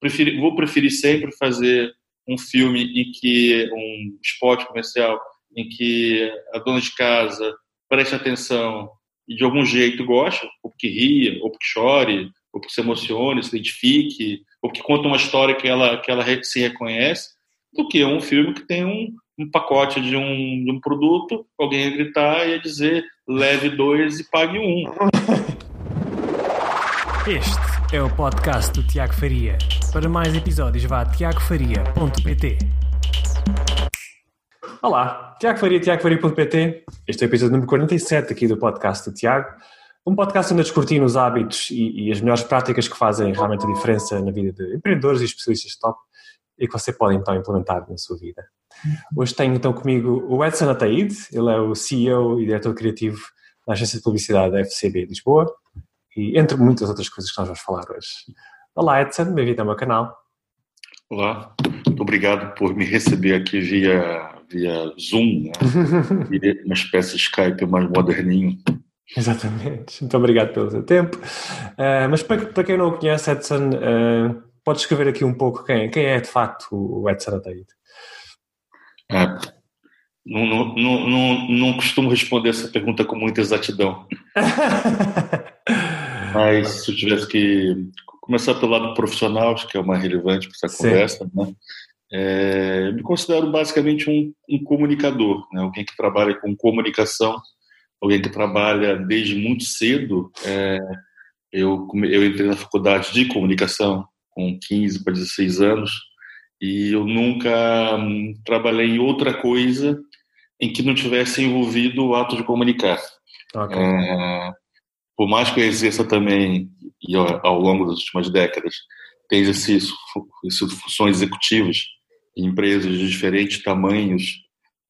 preferi, vou preferir sempre fazer um filme em que um spot comercial em que a dona de casa preste atenção e de algum jeito goste, ou porque ria, ou porque chore, ou porque se emocione, se identifique, ou porque conta uma história que ela que ela se reconhece, do que um filme que tem um, um pacote de um, de um produto, alguém ia gritar e ia dizer leve dois e pague um. Este é o podcast do Tiago Faria. Para mais episódios vá a tiagofaria.pt Olá, Tiago Faria, tiagofaria.pt Este é o episódio número 47 aqui do podcast do Tiago. Um podcast onde descortino os hábitos e, e, as melhores práticas que fazem realmente a diferença na vida de empreendedores e especialistas top e que você pode então implementar na sua vida. Hoje tenho então comigo o Edson Ataíde, ele é o CEO e diretor criativo da agência de publicidade da FCB Lisboa e entre muitas outras coisas que nós vamos falar hoje. Olá Edson, bem-vindo ao meu canal. Olá, muito obrigado por me receber aqui via, via Zoom, né? uma espécie de Skype mais moderninho. Exatamente, muito obrigado pelo seu tempo. Uh, mas para, para, quem não o conhece, Edson, uh, pode escrever aqui um pouco quem, quem é de facto o Edson Ataíde? É, não, não, não, não, costumo responder essa pergunta com muita exatidão. Mas se eu tivesse que começar pelo lado profissional, acho que é o mais relevante para essa Sim. conversa, né? É, eu me considero basicamente um, um comunicador, né? alguém que trabalha com comunicação, alguém que trabalha desde muito cedo. É, eu, eu entrei na faculdade de comunicação com 15 para 16 anos e eu nunca hum, trabalhei em outra coisa em que não tivesse envolvido o ato de comunicar. Okay. É, por mais que eu exerça também, e ao longo das últimas décadas, tenha exercido funções executivas em empresas de diferentes tamanhos,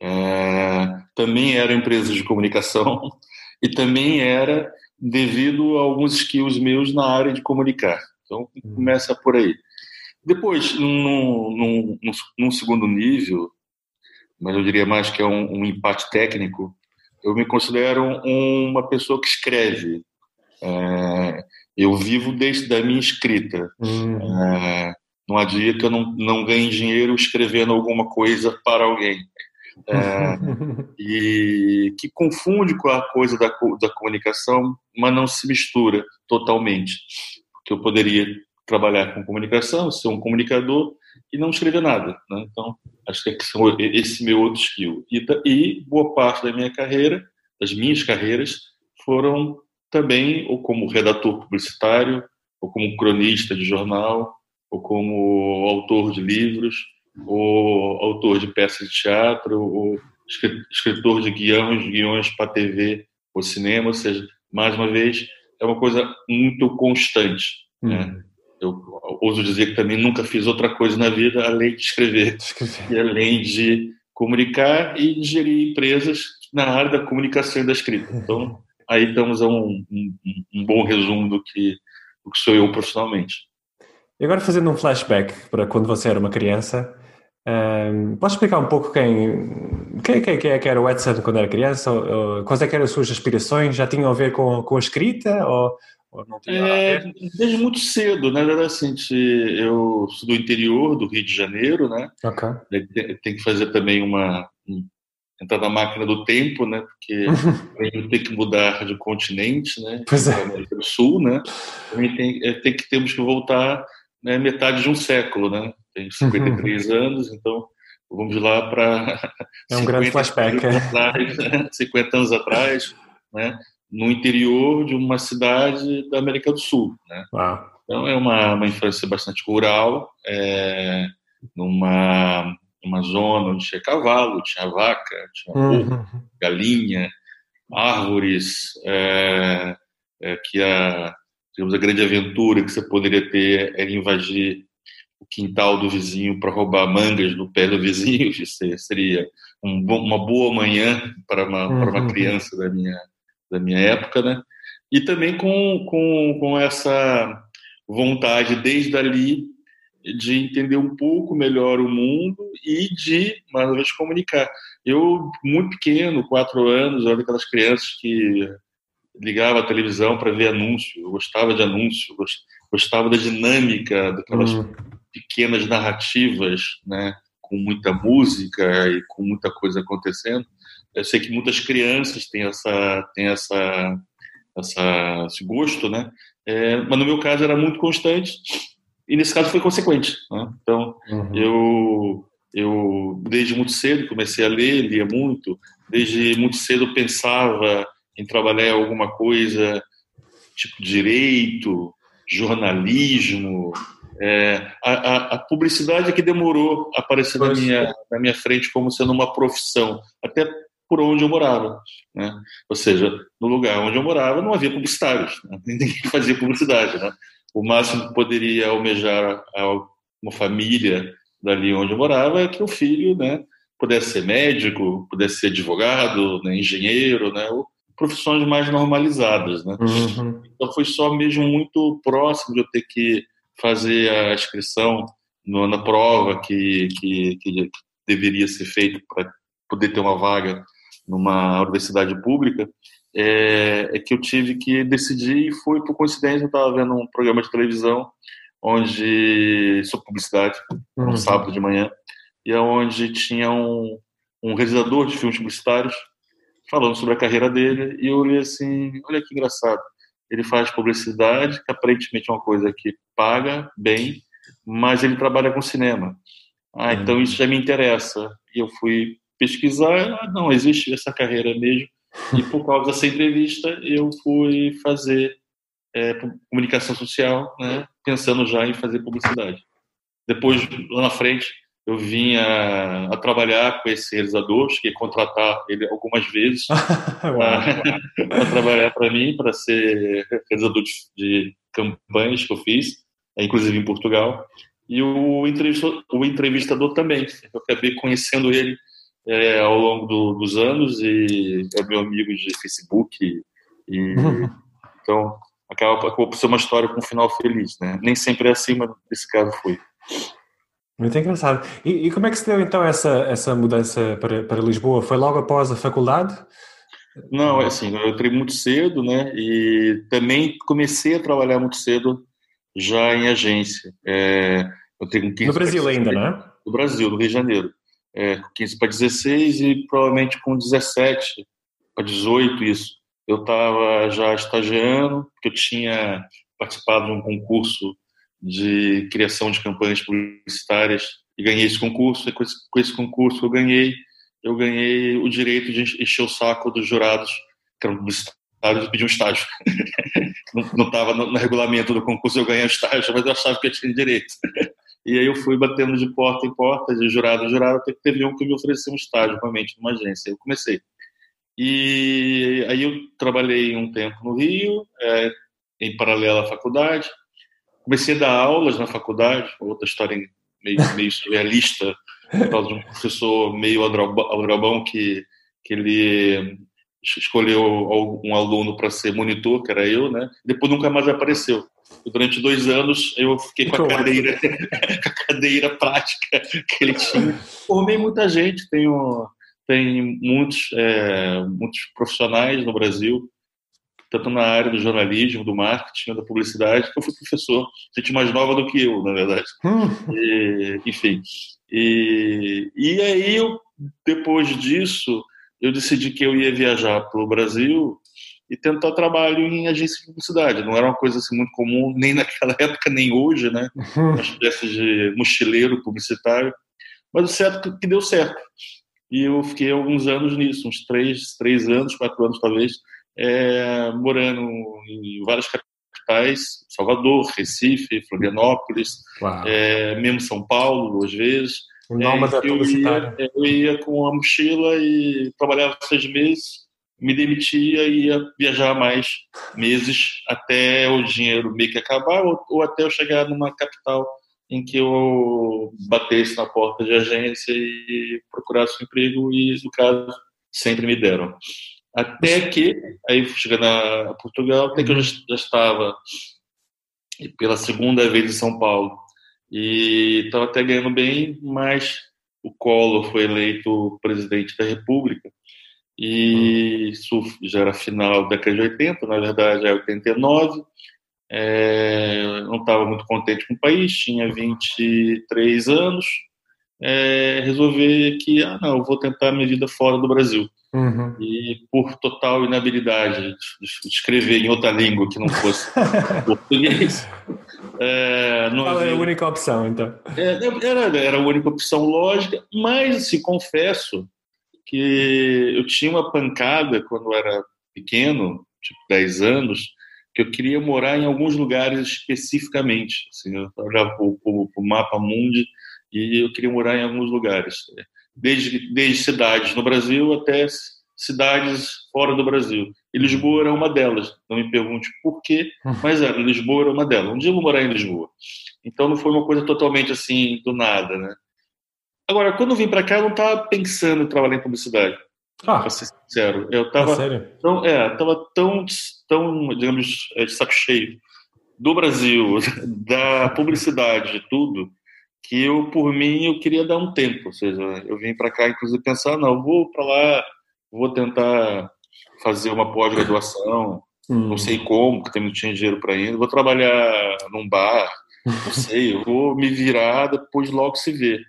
é, também eram empresas de comunicação e também era devido a alguns skills meus na área de comunicar. Então, hum. começa por aí. Depois, num, num, num, segundo nível, mas eu diria mais que é um, um empate técnico, eu me considero uma pessoa que escreve. É, eu vivo desde a minha escrita. Uhum. É, não há dia que eu não, não ganhe dinheiro escrevendo alguma coisa para alguém. É, e que confunde com a coisa da, da comunicação, mas não se mistura totalmente. Porque eu poderia trabalhar com comunicação, ser um comunicador e não escrever nada. Né? Então, acho que esse meu outro skill. E, e boa parte da minha carreira, das minhas carreiras, foram também ou como redator publicitário, ou como cronista de jornal, ou como autor de livros, ou autor de peças de teatro, ou escritor de guiões, guiões para TV ou cinema, ou seja, mais uma vez, é uma coisa muito constante. Né? Uhum. Né? eu ouso dizer que também nunca fiz outra coisa na vida além de escrever, escrever. e além de comunicar e gerir empresas na área da comunicação e da escrita. Então, aí estamos a um, um, um bom resumo do que, do que sou eu profissionalmente. E agora fazendo um flashback para quando você era uma criança, um, pode explicar um pouco quem, quem, quem, quem é que era o Edson quando era criança? Ou, ou, quais é eram as suas aspirações? Já tinham a ver com, com a escrita? Ou, é, desde muito cedo, né? Assim, eu sou do interior do Rio de Janeiro, né? Okay. Tem, que fazer também uma entrar na máquina do tempo, né? Porque eu tenho que mudar de continente, né? Pois é. América do Sul, né? Também tem, é, tem que temos que voltar né, metade de um século, né? Tenho 53 anos, então vamos lá para é um grande flashback, atrás, né? 50 anos atrás, né? no interior de uma cidade da América do Sul. Né? Ah. Então é uma, uma infância bastante rural, é, numa uma zona onde tinha cavalo, tinha vaca, tinha uhum. galinha, árvores, é, é, que a, digamos, a grande aventura que você poderia ter era invadir o quintal do vizinho para roubar mangas no pé do vizinho, isso seria um, uma boa manhã para uma, uhum. para uma criança da minha da minha época, né? E também com, com, com essa vontade, desde ali, de entender um pouco melhor o mundo e de, mais uma vez, comunicar. Eu, muito pequeno, quatro anos, era daquelas crianças que ligava a televisão para ver anúncio, eu gostava de anúncio, gostava da dinâmica daquelas, hum. pequenas narrativas, né, com muita música e com muita coisa acontecendo. Eu sei que muitas crianças têm essa têm essa, essa esse gosto, né? É, mas no meu caso era muito constante e nesse caso foi consequente. Né? Então uhum. eu eu desde muito cedo comecei a ler, lia muito. Desde muito cedo pensava em trabalhar alguma coisa tipo direito, jornalismo. É, a, a, a, publicidade é que demorou a aparecer na minha, na minha frente como sendo uma profissão, até por onde eu morava. Né? Ou seja, no lugar onde eu morava não havia publicitários, né? ninguém fazia publicidade. Né? O máximo que poderia almejar uma família dali onde eu morava é que o filho né, pudesse ser médico, pudesse ser advogado, né, engenheiro, né, profissões mais normalizadas. Né? Uhum. Então foi só mesmo muito próximo de eu ter que fazer a inscrição no, na prova que, que, que deveria ser feito para poder ter uma vaga numa universidade pública, é, é, que eu tive que decidir e foi por coincidência, eu estava vendo um programa de televisão onde sobre publicidade, uhum. um sábado de manhã, e onde tinha um, um realizador de filmes publicitários falando sobre a carreira dele, e eu olhei assim, olha que engraçado, ele faz publicidade, que aparentemente é uma coisa que paga bem, mas ele trabalha com cinema. Ah, então uhum. isso já me interessa. E eu fui pesquisar, ah, não, existe essa carreira mesmo. E por causa dessa entrevista, eu fui fazer é, comunicação social, né, pensando já em fazer publicidade. Depois, lá na frente, eu vinha a trabalhar com esse realizador, cheguei a contratar ele algumas vezes para trabalhar para mim, para ser realizador de, de, campanhas que eu fiz, é, inclusive em Portugal. E o entrevistador, o entrevistador também. Eu acabei conhecendo ele é, ao longo do, dos anos e é meu amigo de Facebook. E, então, acaba, acabou por ser uma história com um final feliz. Né? Nem sempre é assim, mas nesse caso foi. Muito engraçado. E, e, como é que se deu então essa, essa mudança para, para Lisboa? Foi logo após a faculdade? Não, é assim, eu entrei muito cedo, né? E também comecei a trabalhar muito cedo já em agência. É, eu tenho 15 no Brasil ainda, né? No Brasil, no Rio de Janeiro. É, 15 para 16 e provavelmente com 17 para 18, isso. Eu estava já estagiando, porque eu tinha participado de um concurso de criação de campanhas publicitárias e ganhei esse concurso. E com esse, com esse concurso eu ganhei, eu ganhei o direito de encher o saco dos jurados que eram publicitários e pedir um estágio. não estava no, no, regulamento do concurso eu ganhei o estágio, mas eu achava que eu tinha direito. E aí eu fui batendo de porta em porta, de jurado em jurado, até que teve um que me ofereceu um estágio, realmente, numa agência. Eu comecei. E aí eu trabalhei um tempo no Rio, é, em paralelo à faculdade, comecei a dar aulas na faculdade, outra história meio, meio surrealista, por causa de um professor meio aldrabão que, que ele escolheu um aluno para ser monitor, que era eu, né? Depois nunca mais apareceu. Durante dois anos eu fiquei com a cadeira, com a cadeira prática que ele tinha. Formei muita gente, tenho tem muitos é, muitos profissionais no Brasil tanto na área do jornalismo, do marketing, da publicidade, que eu fui professor, gente mais nova do que eu, na verdade. Hum. E, enfim. E, e aí, eu, depois disso, eu decidi que eu ia viajar para o Brasil e tentar trabalho em agência de publicidade. Não era uma coisa assim, muito comum, nem naquela época, nem hoje, né? Uma espécie de mochileiro publicitário. Mas o certo é que deu certo. E eu fiquei alguns anos nisso, uns três, três anos, quatro anos talvez, é, morando em várias capitais, Salvador, Recife, Florianópolis, é, mesmo São Paulo, às vezes. O nômade é, eu, ia, eu ia com a mochila e trabalhava seis meses, me demitia e ia viajar mais meses até o dinheiro meio que acabar ou, ou até eu chegar numa capital em que eu batesse na porta de agência e procurasse um emprego e, no caso, sempre me deram. Até que, aí chegando a Portugal, até que eu já, já estava pela segunda vez em São Paulo. E estava até ganhando bem, mas o Collor foi eleito presidente da República. E isso já era final da década de 80, na verdade é 89. é, não estava muito contente com o país, tinha 23 anos, é, resolver que, ah, não, vou tentar minha vida fora do Brasil. Uhum. E por total inabilidade de escrever em outra língua que não fosse português. É, não havia... a única opção, então? É, era, era a única opção lógica, mas se confesso que eu tinha uma pancada quando era pequeno, tipo 10 anos, que eu queria morar em alguns lugares especificamente. Assim, eu olhava para o mapa mundi e eu queria morar em alguns lugares, desde, desde cidades no Brasil até cidades fora do Brasil. E Lisboa era uma delas. Não me pergunte por quê, mas era, Lisboa era uma delas. Um dia eu vou morar em Lisboa. Então não foi uma coisa totalmente assim do nada, né? Agora, quando eu vim para cá, eu não estava pensando em trabalhar em publicidade. Ah, para ser sincero, eu estava tão, é, tava tão, tão, digamos, é, de saco cheio do Brasil, da publicidade, de tudo, que eu, por mim, eu queria dar um tempo. Ou seja, eu vim para cá, inclusive, pensar, não, vou para lá, vou tentar fazer uma pós-graduação, hum. não sei como, porque também não tinha dinheiro para ir, vou trabalhar num bar, não sei, eu vou me virar, depois logo se vê.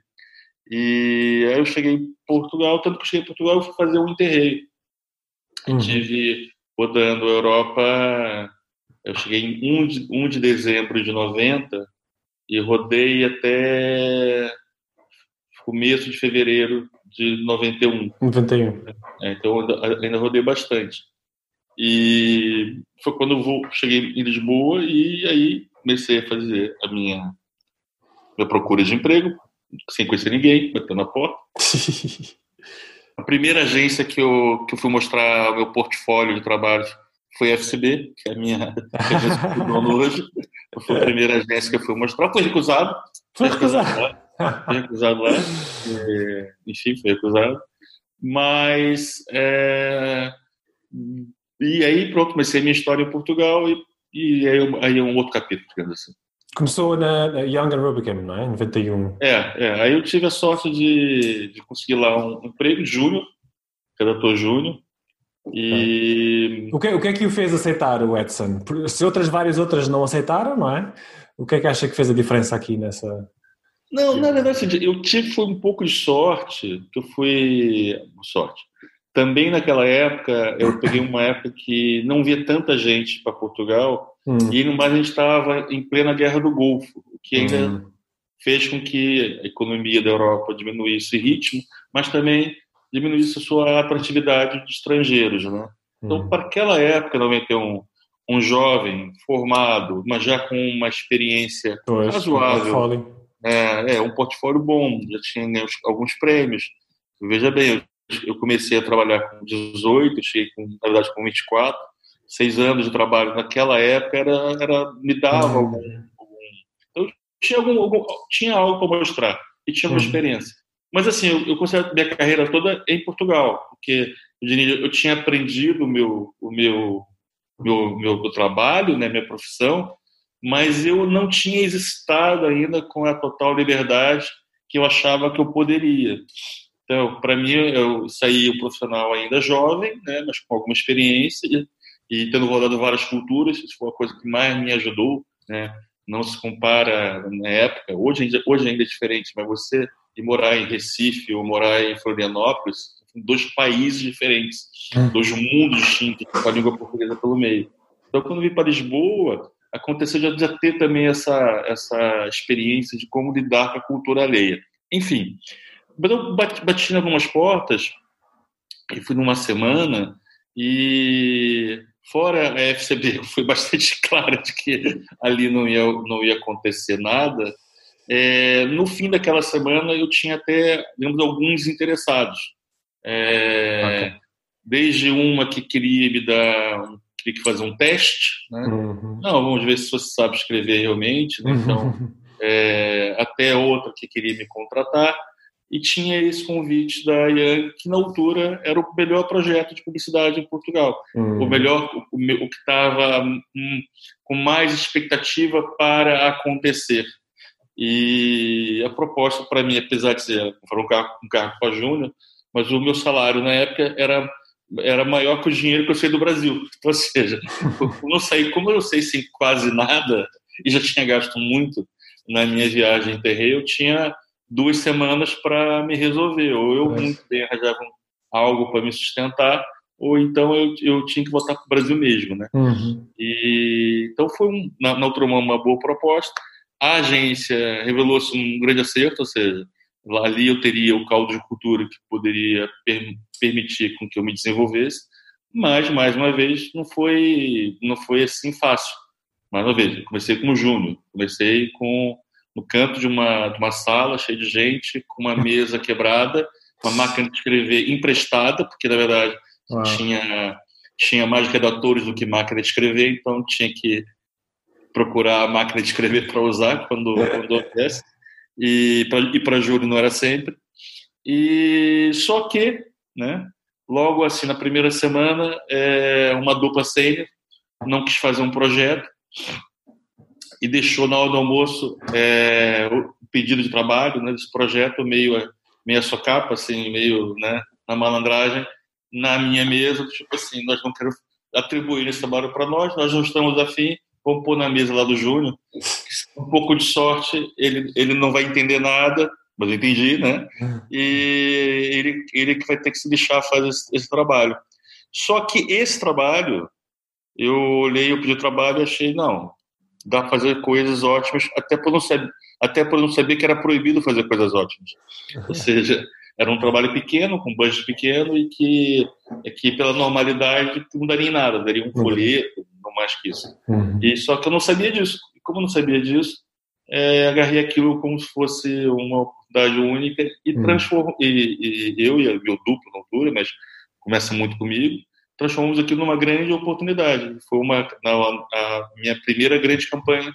E aí eu cheguei em Portugal, tanto que eu cheguei em Portugal, eu fui fazer um interreio. Uhum. Tive rodando a Europa, eu cheguei em 1 de, 1 de dezembro de 90 e rodei até começo de fevereiro de 91. 91. É, então ainda rodei bastante. E foi quando eu vou, cheguei em Lisboa e aí comecei a fazer a minha, minha procura de emprego, sem conhecer ninguém, batendo na porta. a primeira agência que eu, que eu fui mostrar o meu portfólio de trabalho foi a FCB, que é a minha agência que eu hoje. Foi a primeira agência que eu fui mostrar. Foi recusado. Foi recusado. Foi recusado lá. É, enfim, foi recusado. Mas. É, e aí, pronto, comecei a minha história em Portugal e, e aí, aí é um outro capítulo, digamos assim. Começou na, Young and Rubicam, não é? Em 91. É, é, aí eu tive a sorte de, de conseguir lá um emprego júnior, redator júnior, e... O que, o que é que o fez aceitar o Edson? Se outras, várias outras não aceitaram, não é? O que é que acha que fez a diferença aqui nessa... Não, na verdade, eu tive foi um pouco de sorte, que eu fui... Sorte. Também naquela época, eu peguei uma época que não via tanta gente para Portugal, hum. e no mais a gente estava em plena guerra do Golfo, o que ainda hum. fez com que a economia da Europa diminuísse ritmo, mas também diminuísse a sua atratividade de estrangeiros, né? Então, uhum. para aquela época, 91, um jovem formado, mas já com uma experiência pois, razoável, um é, é, um portfólio bom, já tinha alguns prêmios. Veja bem, eu comecei a trabalhar com 18, cheguei com, na verdade com 24, seis anos de trabalho naquela época era, era me dava uhum. algum, algum, então tinha algum, algum tinha algo para mostrar e tinha uma uhum. experiência. Mas assim, eu, eu considero minha carreira toda em Portugal, porque eu, eu tinha aprendido o meu, o meu, meu, meu, meu trabalho, né, minha profissão, mas eu não tinha existado ainda com a total liberdade que eu achava que eu poderia. Então, para mim, eu saí um profissional ainda jovem, né, mas com alguma experiência e, e tendo rodado várias culturas, isso foi a coisa que mais me ajudou, né? Não se compara na época, hoje, hoje ainda é diferente, mas você e morar em Recife ou morar em Florianópolis, dois países diferentes, hum. dois mundos distintos, com a língua portuguesa pelo meio. Então, quando eu vim para Lisboa, aconteceu de já ter também essa, essa experiência de como lidar com a cultura alheia. Enfim, eu bati, em algumas portas e fui numa semana e fora a FCB, fui bastante clara de que ali não ia, não ia acontecer nada, é, no fim daquela semana, eu tinha até, digamos, alguns interessados. É, okay. Desde uma que queria me dar, queria que fazer um teste, né? Uhum. Não, vamos ver se você sabe escrever realmente. Né? Então, é, até outra que queria me contratar. E tinha esse convite da Young, que na altura era o melhor projeto de publicidade em Portugal. Uhum. O melhor, o, o que estava um, com mais expectativa para acontecer. E a proposta para mim, apesar de ser um carro, um carro para júnior, mas o meu salário na época era era maior que o dinheiro que eu sei do Brasil. Ou seja, eu saí, como eu sei sem quase nada e já tinha gasto muito na minha viagem interrail, eu tinha duas semanas para me resolver. Ou eu muito bem arranjava algo para me sustentar, ou então eu, eu tinha que voltar para o Brasil mesmo, né? Uhum. E então foi um, na, na outra mão uma boa proposta. A agência revelou-se um grande acerto, ou seja, ali eu teria o caldo de cultura que poderia per permitir com que eu me desenvolvesse, mas mais uma vez não foi não foi assim fácil. Mais uma vez, eu comecei como júnior, comecei com no canto de uma de uma sala cheia de gente, com uma mesa quebrada, uma máquina de escrever emprestada, porque na verdade Uau. tinha tinha mais redatores do que máquina de escrever, então tinha que procurar a máquina de escrever para usar quando quando houvesse e para Júlio não era sempre. E só que, né, logo assim na primeira semana, é, uma dupla sênior não quis fazer um projeto e deixou na hora do almoço é, o pedido de trabalho né, desse projeto meio meio socapa, assim, meio né, na malandragem, na minha mesa, tipo assim, nós não queremos atribuir esse trabalho para nós, nós não estamos afim, vamos pôr na mesa lá do Júnior. Um pouco de sorte, ele, ele não vai entender nada, mas eu entendi, né? E ele, ele que vai ter que se deixar fazer esse, esse trabalho. Só que esse trabalho, eu olhei, eu pedi o trabalho e achei, não, dá para fazer coisas ótimas, até por não saber, até por não saber que era proibido fazer coisas ótimas. Ou seja, era um trabalho pequeno, com budget pequeno e que, que pela normalidade não daria em nada, daria um folheto, não mais que isso. Uhum. E só que eu não sabia disso. E como eu não sabia disso, é, agarrei aquilo como se fosse uma oportunidade única e uhum. transformo e, e, eu e meu duplo na altura, mas começa muito comigo, transformamos aquilo numa grande oportunidade. Foi uma a minha primeira grande campanha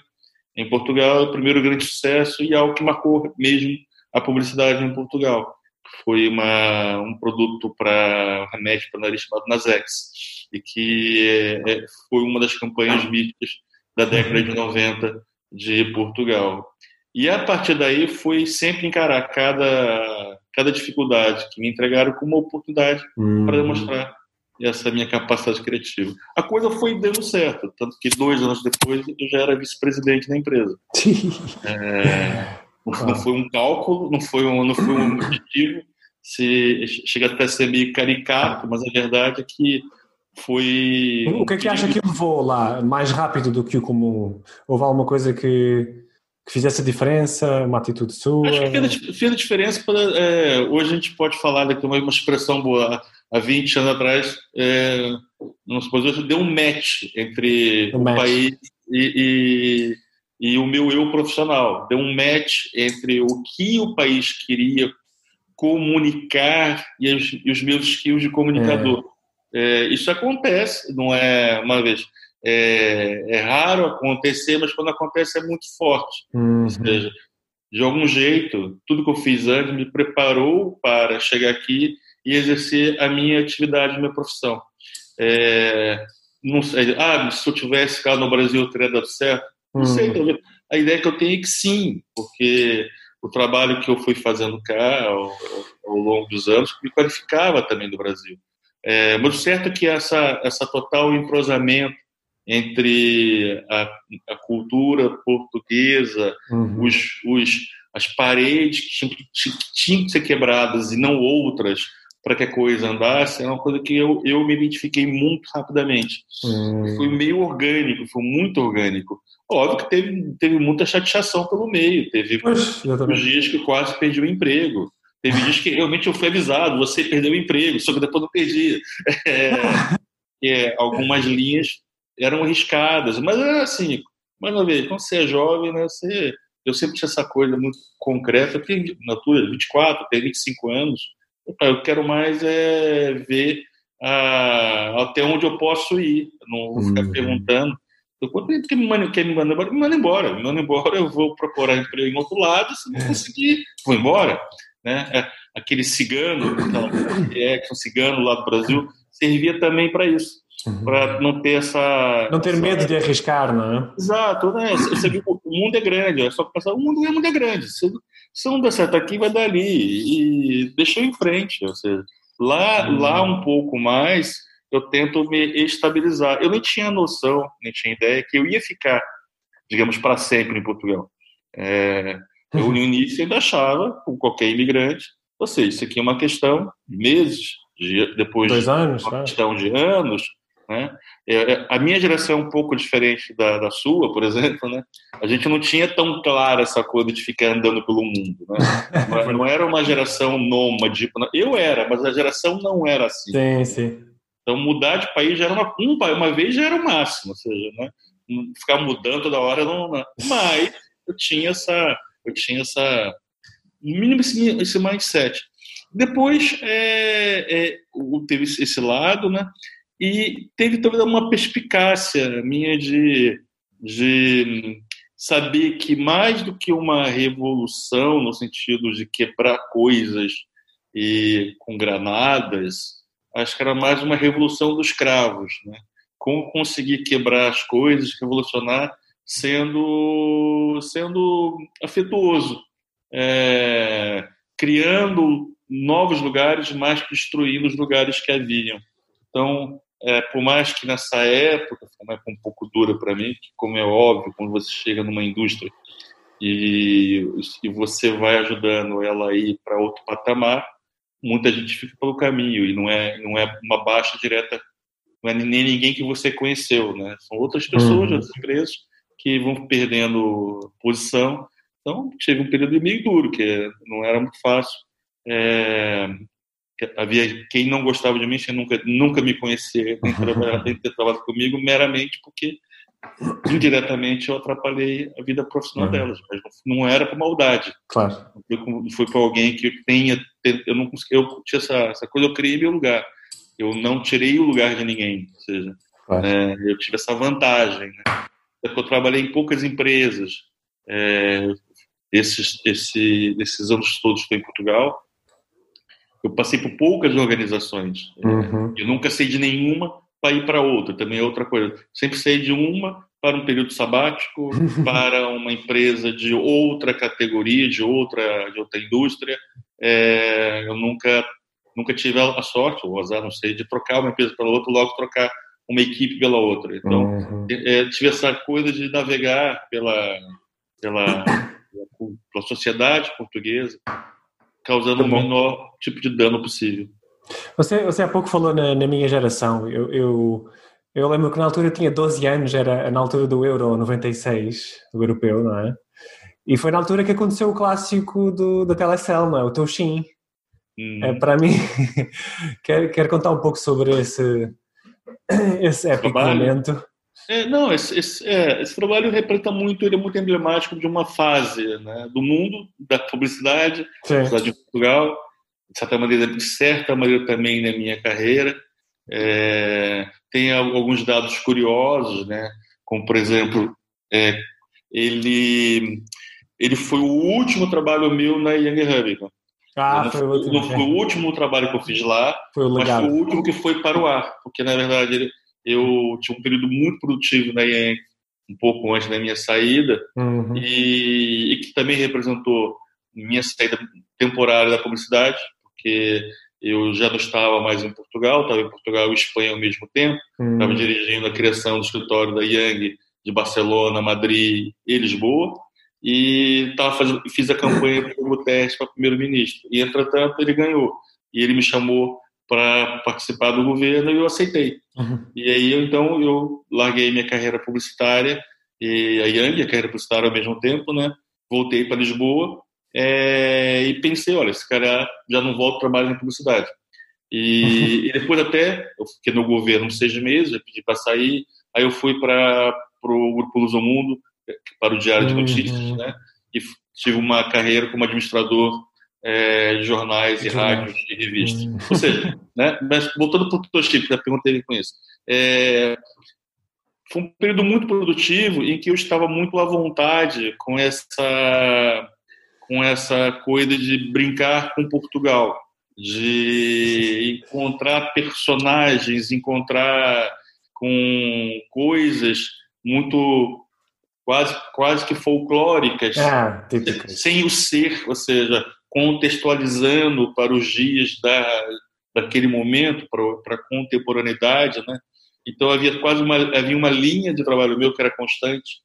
em Portugal, o primeiro grande sucesso e algo que marcou mesmo a publicidade em Portugal. Foi uma, um produto para remédio para nariz chamado Nasex e que é, é, foi uma das campanhas míticas da década de 90 de Portugal. E a partir daí foi sempre encarar cada, cada dificuldade que me entregaram como uma oportunidade hum. para demonstrar essa minha capacidade criativa. A coisa foi dando certo, tanto que dois anos depois eu já era vice-presidente da empresa. é, não, foi um cálculo, não foi um, não foi um objetivo, se, chega até a ser meio caricato, mas a verdade é que foi. O que é que acha que levou lá mais rápido do que o comum? Houve alguma coisa que, que fizesse a diferença, uma atitude sua? Acho que fez, fez a diferença. Para, é, hoje a gente pode falar daqui uma, uma expressão boa. Há 20 anos atrás, é, não se pode deu um match entre o, o match. país e, e, e o meu eu profissional. Deu um match entre o que o país queria comunicar e os, e os meus skills de comunicador. É. É, isso acontece, não é uma vez. É, é, raro acontecer, mas quando acontece é muito forte. Uhum. Ou seja, de algum jeito, tudo que eu fiz antes me preparou para chegar aqui e exercer a minha atividade, minha profissão. É, não sei, ah, se eu tivesse ficado no Brasil, teria dado certo? Não uhum. sei, a ideia que eu tenho é que sim, porque o trabalho que eu fui fazendo cá ao, ao longo dos anos me qualificava também do Brasil. É, muito certo que essa, essa total entrosamento entre a, a cultura portuguesa, uhum. os, os, as paredes que tinham, que tinham que ser quebradas e não outras para que a coisa andasse, é uma coisa que eu, eu me identifiquei muito rapidamente. Uhum. Foi meio orgânico, foi muito orgânico. Óbvio que teve, teve muita chateação pelo meio, teve os dias que eu quase perdi o emprego. Teve dias que realmente eu fui avisado, você perdeu o emprego, só que depois não perdi. É, é, algumas linhas eram arriscadas, mas é assim, mais uma vez, quando você é jovem, né, você, eu sempre tinha essa coisa muito concreta, porque na altura, 24, tenho 25 anos, eu quero mais é ver a, até onde eu posso ir, não vou ficar uhum. perguntando. Quanto tempo que me manda, quer me mandar embora? Me manda embora. Me manda embora, eu vou procurar emprego em outro lado, se não conseguir, vou embora né? É, aquele cigano, é, que é um cigano lá do Brasil, servia também para isso, uhum. para não ter essa... Não ter essa... medo de arriscar, não é? Exato, né? Você viu, o mundo é grande, é só pensar, o mundo, o mundo é grande, se, se não der certo aqui, vai dar ali, e deixa eu em frente, ou seja, Lá, uhum. lá um pouco mais, eu tento me estabilizar. Eu nem tinha noção, nem tinha ideia que eu ia ficar, digamos, para sempre em Portugal. É, eu, no início, ainda achava, como qualquer imigrante, ou seja, isso aqui é uma questão meses, de, depois Dois anos, uma tá? questão de anos, né? É, é, a minha geração é um pouco diferente da, da sua, por exemplo. Né? A gente não tinha tão clara essa coisa de ficar andando pelo mundo. Né? Não era uma geração nômade. Eu era, mas a geração não era assim. Sim, sim. Então, mudar de país já era uma, um, uma vez já era o máximo. Ou seja, né? ficar mudando toda hora não, não. Mas eu tinha essa. Eu tinha essa. Mínimo esse, esse mindset. Depois é, é, teve esse lado, né? E teve também uma perspicácia minha de, de saber que mais do que uma revolução no sentido de quebrar coisas e com granadas, acho que era mais uma revolução dos cravos, né? Como conseguir quebrar as coisas, revolucionar, sendo sendo afetuoso, é, criando novos lugares, mas destruindo os lugares que haviam. Então, é, por mais que nessa época foi uma época um pouco dura para mim, que como é óbvio, quando você chega numa indústria e, e você vai ajudando ela a ir para outro patamar, muita gente fica pelo caminho e não é não é uma baixa direta, não é nem ninguém que você conheceu, né? São outras pessoas, uhum. outras empresas que vão perdendo posição. Então, tive um período meio duro, que não era muito fácil. É, havia quem não gostava de mim sem nunca nunca me conhecer nem, trabalhar, nem ter trabalhado comigo meramente porque indiretamente eu atrapalhei a vida profissional uhum. delas mas não era por maldade claro foi, foi para alguém que tenha eu não eu tinha essa, essa coisa eu criei meu lugar eu não tirei o lugar de ninguém ou seja claro. é, eu tive essa vantagem né? eu trabalhei em poucas empresas é, esses esse, esses anos todos que em Portugal eu passei por poucas organizações. Uhum. Eu nunca sei de nenhuma para ir para outra. Também é outra coisa. Sempre sei de uma para um período sabático, para uma empresa de outra categoria, de outra, de outra indústria. É, eu nunca, nunca tive a sorte, ou azar, não sei, de trocar uma empresa pela outra, logo trocar uma equipe pela outra. Então, uhum. é, tive essa coisa de navegar pela, pela, pela sociedade portuguesa, causando o menor tipo de dano possível. Você, você há pouco falou na, na minha geração. Eu, eu, eu, lembro que na altura eu tinha 12 anos, era na altura do Euro 96, do europeu, não é? E foi na altura que aconteceu o clássico do, da Telecel, não é? O Toshin. Hum. É, para mim, quero, quero contar um pouco sobre esse, esse épico momento. É, não, esse, esse, é, esse, trabalho representa muito, ele é muito emblemático de uma fase né, do mundo, da publicidade, da cidade de Portugal, de certa maneira, de certa maneira também na minha carreira. É, tem alguns dados curiosos, né, como, por exemplo, é, ele, ele foi o último trabalho meu na Young Hub. Né? Ah, não foi, o último, não foi o último trabalho que eu fiz lá, foi mas foi o último que foi para o ar, porque na verdade ele eu tinha um período muito produtivo na IEM, um pouco antes da minha saída, uhum. e, e, que também representou minha saída temporária da publicidade, porque eu já não estava mais em Portugal, estava em Portugal e Espanha ao mesmo tempo, uhum. estava dirigindo a criação do escritório da Yang de Barcelona, Madrid e Lisboa, e tava fazendo, fiz a campanha como teste para primeiro-ministro. E, entretanto, ele ganhou. E ele me chamou para participar do governo e eu aceitei. Uhum. E aí, então, eu larguei minha carreira publicitária e a Yang, a carreira publicitária ao mesmo tempo, né? Voltei para Lisboa é, e pensei, olha, esse cara já não volta trabalhar em publicidade. E, uhum. e, depois até, eu fiquei no governo seis meses, eu pedi para sair, aí eu fui para o Grupo Lusomundo, para o Diário de Notícias, uhum. né? E tive uma carreira como administrador é, jornais e rádios e revistas. Hum. Ou seja, né, mas voltando para o Toship, a pergunta teve com isso. É, foi um período muito produtivo em que eu estava muito à vontade com essa com essa coisa de brincar com Portugal, de encontrar personagens, encontrar com coisas muito quase quase que folclóricas, ah, sem o ser, ou seja, contextualizando para os dias da, daquele momento para a contemporaneidade, né? Então havia quase uma havia uma linha de trabalho meu que era constante.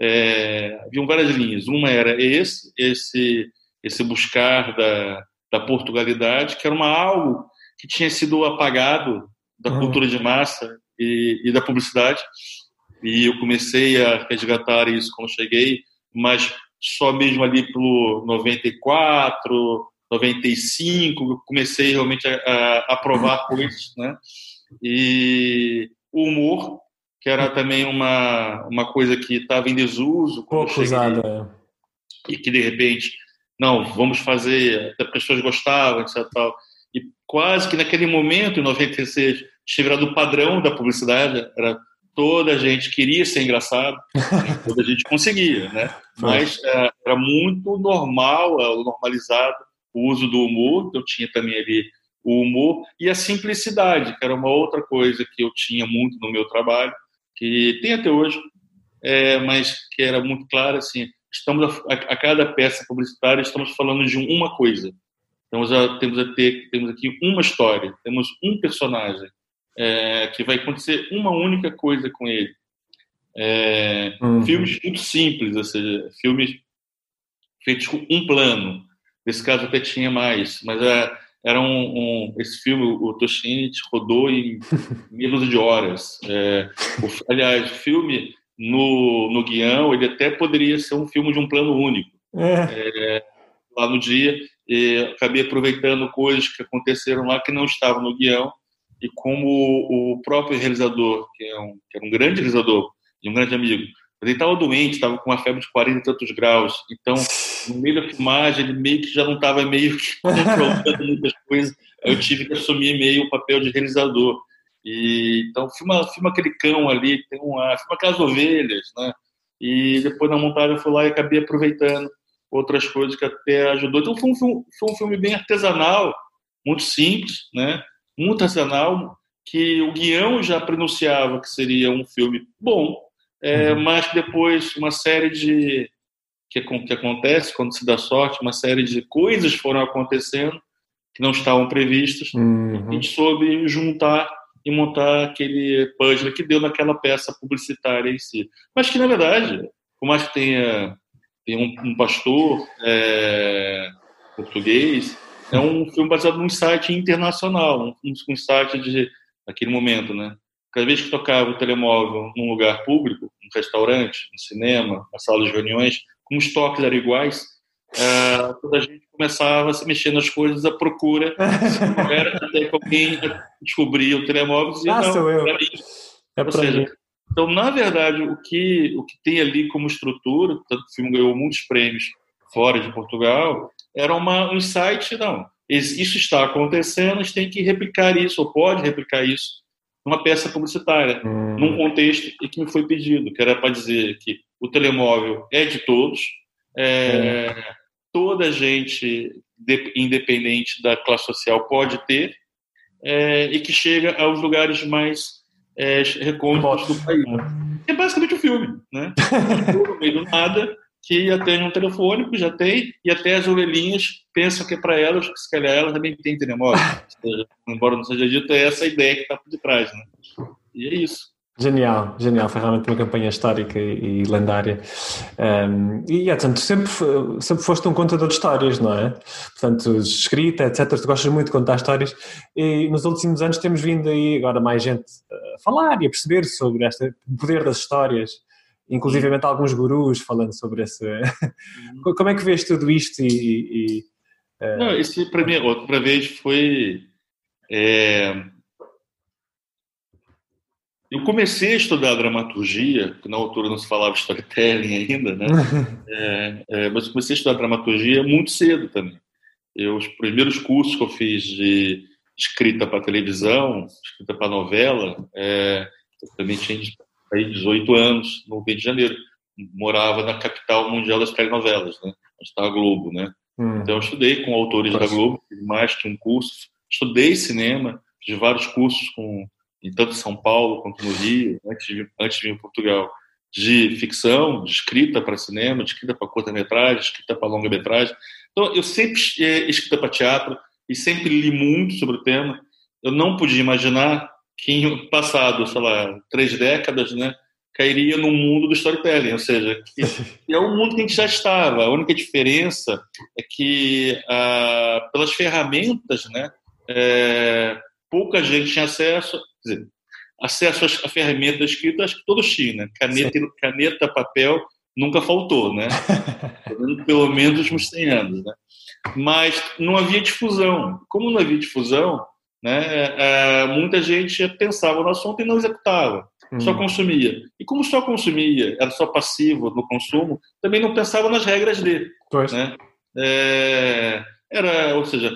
É, haviam várias linhas. Uma era esse esse esse buscar da, da Portugalidade, que era uma algo que tinha sido apagado da uhum. cultura de massa e, e, da publicidade. E eu comecei a resgatar isso quando cheguei, mas só mesmo ali pelo 94, 95, comecei realmente a, a, a provar coisas, né? E o humor, que era também uma, uma coisa que estava em desuso. Pouco usada. É. E que, de repente, não, vamos fazer, as pessoas gostavam, etc. Tal. E quase que naquele momento, em 96, tinha virado o padrão da publicidade, era toda a gente queria ser engraçado, toda a gente conseguia, né? Mas é, era muito normal, é, normalizado o uso do humor, então tinha também ali o humor e a simplicidade, que era uma outra coisa que eu tinha muito no meu trabalho, que tem até hoje, é, mas que era muito claro assim, estamos a, a, cada peça publicitária estamos falando de uma coisa. Temos a, temos a ter temos aqui uma história, temos um personagem é, que vai acontecer uma única coisa com ele. É, uhum. Filmes muito simples, ou seja, filmes feitos com um plano. Nesse caso até tinha mais, mas é, era um, um, esse filme o Toshini rodou em menos de horas. É, o, aliás, o filme no, no guião ele até poderia ser um filme de um plano único. É. É, lá no dia, e acabei aproveitando coisas que aconteceram lá que não estavam no guião e como o próprio realizador, que é um, que era um grande realizador e um grande amigo, ele estava doente, estava com uma febre de 40 e tantos graus. Então, no meio da filmagem, ele meio que já não estava meio que controlando muitas coisas. Eu tive que assumir meio o papel de realizador. E, então, filma, filma aquele cão ali, tem uma, filma aquelas ovelhas, né? E depois na montagem eu fui lá e acabei aproveitando outras coisas que até ajudou. Então, foi um, foi um filme bem artesanal, muito simples, né? Muito artesanal, que o guião já pronunciava que seria um filme bom, é, uhum. mas que uma série de que, que acontece quando se dá sorte, uma série de coisas foram acontecendo que não estavam previstas, uhum. a gente soube juntar e montar aquele puzzle que deu naquela peça publicitária em si. Mas que, na verdade, por mais que tenha, tenha um, um pastor é, português, é um filme baseado num site internacional, um, um site de naquele momento, né? Cada vez que tocava o telemóvel num lugar público, um restaurante, um cinema, uma sala de reuniões, como os toques eram iguais, uh, toda a gente começava a se mexer nas coisas à procura era até que alguém descobria o telemóvel e dizia, ah, não, eu. É Ou seja, então, na verdade, o que, o que tem ali como estrutura, tanto que o filme ganhou muitos prêmios fora de Portugal, era uma, um insight, não, isso está acontecendo, a gente tem que replicar isso, ou pode replicar isso numa peça publicitária, hum. num contexto e que me foi pedido, que era para dizer que o telemóvel é de todos, é, é. toda gente, independente da classe social, pode ter, é, e que chega aos lugares mais é, recônditos do país. É basicamente o um filme, né? no meio do nada, que já tem um telefônico, já tem, e até as ovelhinhas pensam que é para elas, que se calhar elas também têm telemóvel. Embora não seja dito, é essa a ideia que está por detrás, né? E é isso. Genial, genial, foi realmente uma campanha histórica e, lendária. Um, e, é, portanto, sempre, sempre foste um contador de histórias, não é? Portanto, escrita, etc. Tu gostas muito de contar histórias e nos últimos anos temos vindo aí agora mais gente a falar e a perceber sobre este poder das histórias inclusivamente alguns gurus falando sobre esse. Uhum. Como é que vês tudo isto? E, e uh... Não, isso para mim, outra vez foi. É... Eu comecei a estudar dramaturgia, que na altura não se falava storytelling ainda, né? é, é, mas comecei a estudar dramaturgia muito cedo também. Eu, os primeiros cursos que eu fiz de escrita para televisão, escrita para novela, é, eu também tinha aí 18 anos no Rio de Janeiro. Morava na capital mundial das telenovelas, né? Onde está a Globo, né? Hum. Então eu estudei com autores Nossa. da Globo, mais que um curso. Estudei cinema, fiz vários cursos com tanto em São Paulo quanto no Rio, antes de, antes de vir para Portugal, de ficção, de escrita para cinema, de escrita para curta-metragem, escrita para longa-metragem. Então, eu sempre é, escrita para teatro, e sempre li muito sobre o tema. Eu não podia imaginar que em passado, sei lá, três décadas, né, cairia no mundo do storytelling, ou seja, é um mundo que a gente já estava. A única diferença é que, ah, pelas ferramentas, né, é, pouca gente tinha acesso, quer dizer, acesso às ferramentas escritas, acho que todos tinham, né? Caneta, caneta, papel, nunca faltou, né? Pelo menos nos últimos 100 anos, né? Mas não havia difusão. Como não havia difusão, né, é, muita gente pensava no assunto e não executava, hum. só consumia. E como só consumia, era só passivo no consumo, também não pensava nas regras dele. Né? É, era, ou seja,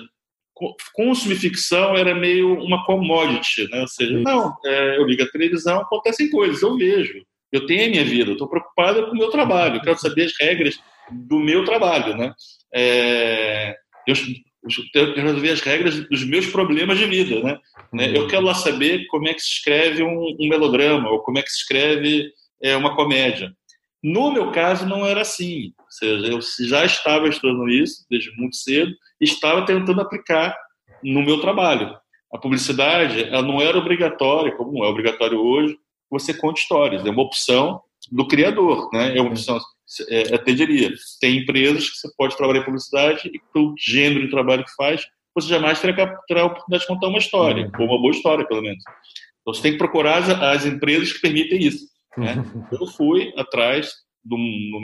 consumir ficção era meio uma commodity, né? Ou seja, não, é, eu ligo a televisão, acontecem coisas, eu vejo. Eu tenho a minha vida, eu estou preocupado com o meu trabalho, eu quero saber as regras do meu trabalho, né? É, eu, quero resolver as regras dos meus problemas de vida, né? né? Eu quero lá saber como é que se escreve um, um melodrama ou como é que se escreve é, uma comédia. No meu caso, não era assim. Ou seja, eu já estava estudando isso desde muito cedo e estava tentando aplicar no meu trabalho. A publicidade ela não era obrigatória, como é obrigatório hoje, você conta histórias. É uma opção do criador, né? É uma opção, é, atenderia. Tem empresas que você pode trabalhar em publicidade e pelo gênero de trabalho que faz, você jamais terá, terá a oportunidade de contar uma história, uhum. ou uma boa história, pelo menos. Então você tem que procurar as, as empresas que permitem isso. Né? Eu fui atrás, do,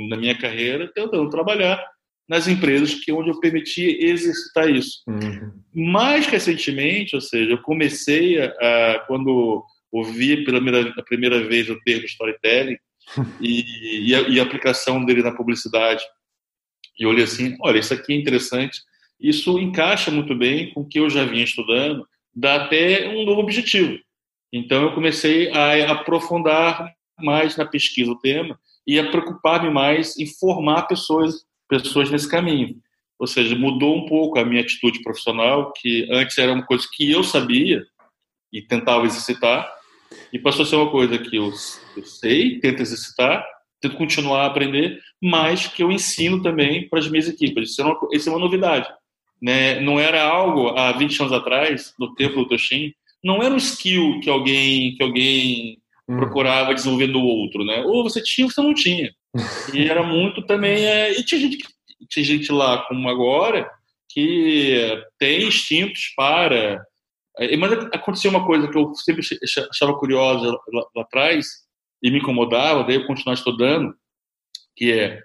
na minha carreira, tentando trabalhar nas empresas que onde eu permitia exercitar isso. Uhum. Mais recentemente, ou seja, eu comecei a, a quando ouvi pela primeira, a primeira vez o termo storytelling e, e, a, e, a, aplicação dele na publicidade. E olhei assim, olha, isso aqui é interessante. Isso encaixa muito bem com o que eu já vinha estudando, dá até um novo objetivo. Então eu comecei a aprofundar mais na pesquisa do tema e a preocupar-me mais em formar pessoas pessoas nesse caminho. Ou seja, mudou um pouco a minha atitude profissional, que antes era uma coisa que eu sabia e tentava exercitar, e passou a ser uma coisa que eu, eu sei, tento exercitar, tento continuar a aprender, mas que eu ensino também para as minhas equipes. Isso é uma, isso é uma novidade. Né? Não era algo há 20 anos atrás, no tempo do Toshin, não era um skill que alguém que alguém hum. procurava desenvolver no outro, né? Ou você tinha ou você não tinha. E era muito também. É, e tinha gente, tinha gente lá, como agora, que tem instintos para. É, mas aconteceu uma coisa que eu sempre achava curiosa lá, lá atrás e me incomodava, daí eu continuar estudando, que é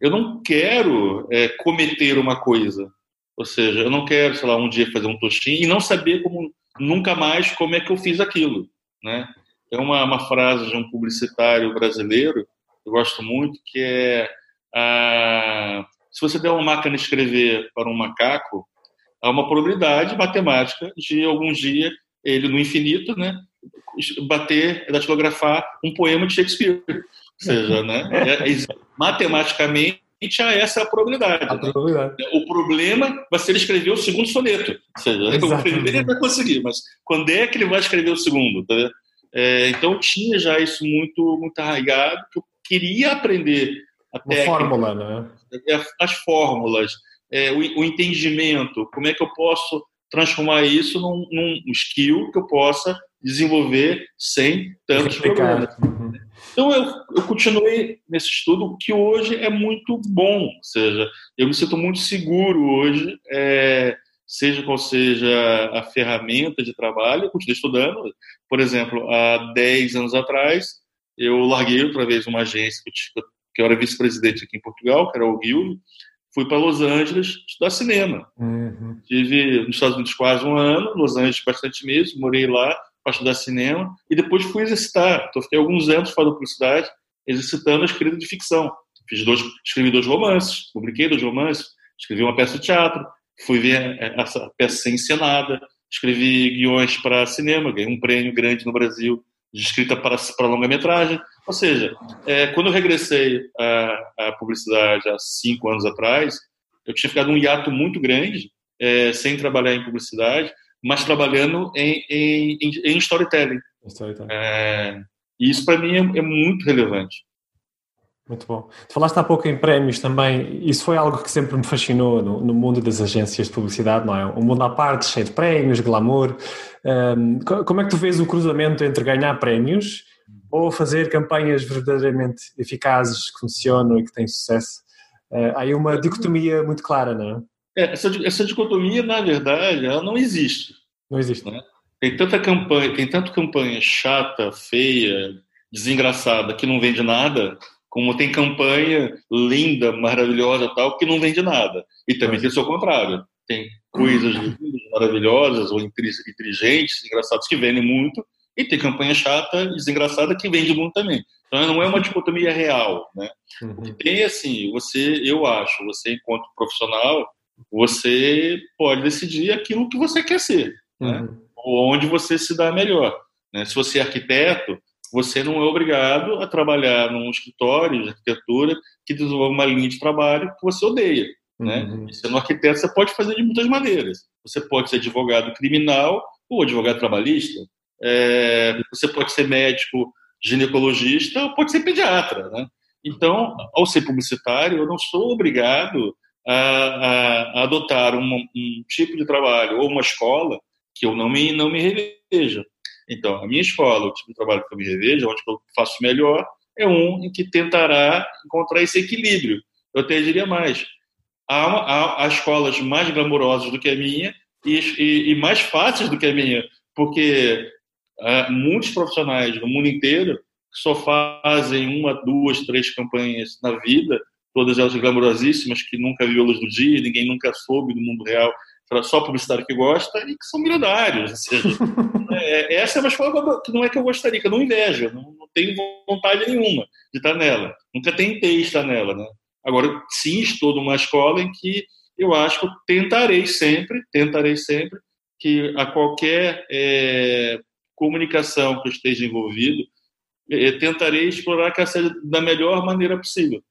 eu não quero é, cometer uma coisa, ou seja, eu não quero, sei lá, um dia fazer um tostinho e não saber como nunca mais como é que eu fiz aquilo, né? É uma, uma frase de um publicitário brasileiro eu gosto muito, que é a, se você der uma máquina de escrever para um macaco, há uma probabilidade matemática de algum dia ele no infinito, né, bater, datilografar um poema de Shakespeare. Ou seja, né, é, é, matematicamente há essa probabilidade. A né? probabilidade. O problema vai ser ele escrever o segundo soneto. Ou seja, Exatamente. o primeiro ele vai conseguir, mas quando é que ele vai escrever o segundo? Tá é, então tinha já isso muito, muito arraigado, que eu queria aprender a técnica, fórmula, né? as fórmulas, é, o, o, entendimento, como é que eu posso transformar isso num, num skill que eu possa desenvolver sem tantos problemas. Uhum. Então eu, eu continuei nesse estudo que hoje é muito bom, ou seja, eu me sinto muito seguro hoje, é, seja qual seja a ferramenta de trabalho, eu continuo estudando. Por exemplo, há 10 anos atrás, eu larguei outra vez uma agência que eu era vice-presidente aqui em Portugal, que era o Rio, fui para Los Angeles estudar cinema. Uhum. Tive nos Estados Unidos quase um ano, Los Angeles bastante meses, morei lá para estudar cinema e depois fui exercitar. Então, fiquei alguns anos fazendo publicidade, exercitando a escrita de ficção. Fiz dois, escrevi dois romances, publiquei dois romances, escrevi uma peça de teatro, fui ver essa peça ser encenada, escrevi guiões para cinema, ganhei um prêmio grande no Brasil de escrita para, para longa-metragem. Ou seja, é, quando eu regressei à, à, publicidade há cinco anos atrás, eu tinha ficado um hiato muito grande, é, sem trabalhar em publicidade, mas trabalhando em, em, em storytelling. storytelling. É, e isso, para mim, é, é, muito relevante. Muito bom. Tu falaste há pouco em prémios também. Isso foi algo que sempre me fascinou no, no mundo das agências de publicidade, não é? Um mundo à parte, cheio de prémios, glamour. Um, como é que tu vês o cruzamento entre ganhar prémios ou fazer campanhas verdadeiramente eficazes, que funcionam e que têm sucesso? Uh, há aí uma dicotomia muito clara, não é? é essa, essa dicotomia, na verdade, ela não existe. Não existe. Né? Tem tanta campanha, tem tanto campanha chata, feia, desengraçada, que não vende nada, como tem campanha linda, maravilhosa tal, que não vende nada. E também tem o seu contrário. Tem coisas lindas, maravilhosas ou inteligentes, engraçadas que vendem muito, e tem campanha chata, desengraçada que vende muito também. Então não é uma dicotomia real, né? Uhum. O que tem assim, você, eu acho, você enquanto profissional, você pode decidir aquilo que você quer ser, né? uhum. né? Ou onde você se dá melhor. Né? Se você é arquiteto, você não é obrigado a trabalhar num escritório de arquitetura que desenvolve uma linha de trabalho que você odeia. Né? Uhum. E sendo arquiteto, você pode fazer de muitas maneiras. Você pode ser advogado criminal ou advogado trabalhista. É, você pode ser médico ginecologista ou pode ser pediatra. Né? Então, ao ser publicitário, eu não sou obrigado a, a, a adotar um, tipo de trabalho ou uma escola que eu não me, não me reveja. Então, a minha escola, o tipo de trabalho que eu me revejo, onde eu faço melhor, é um em que tentará encontrar esse equilíbrio. Eu até diria mais. Há, há, há escolas mais glamurosas do que a minha e, e, e mais fáceis do que a minha, porque há muitos profissionais no mundo inteiro só fazem uma, duas, três campanhas na vida, todas elas glamurosíssimas, que nunca viu a luz do dia, ninguém nunca soube do mundo real só publicitário que gosta e que são milionários. Ou seja, é, essa é uma escola que não é que eu gostaria, que eu não invejo, não, não tenho vontade nenhuma de estar nela. Nunca tentei estar nela. Né? Agora, sim, estou numa escola em que eu acho que eu tentarei sempre, tentarei sempre, que a qualquer é, comunicação que eu esteja envolvido, é, tentarei explorar que seja da melhor maneira possível.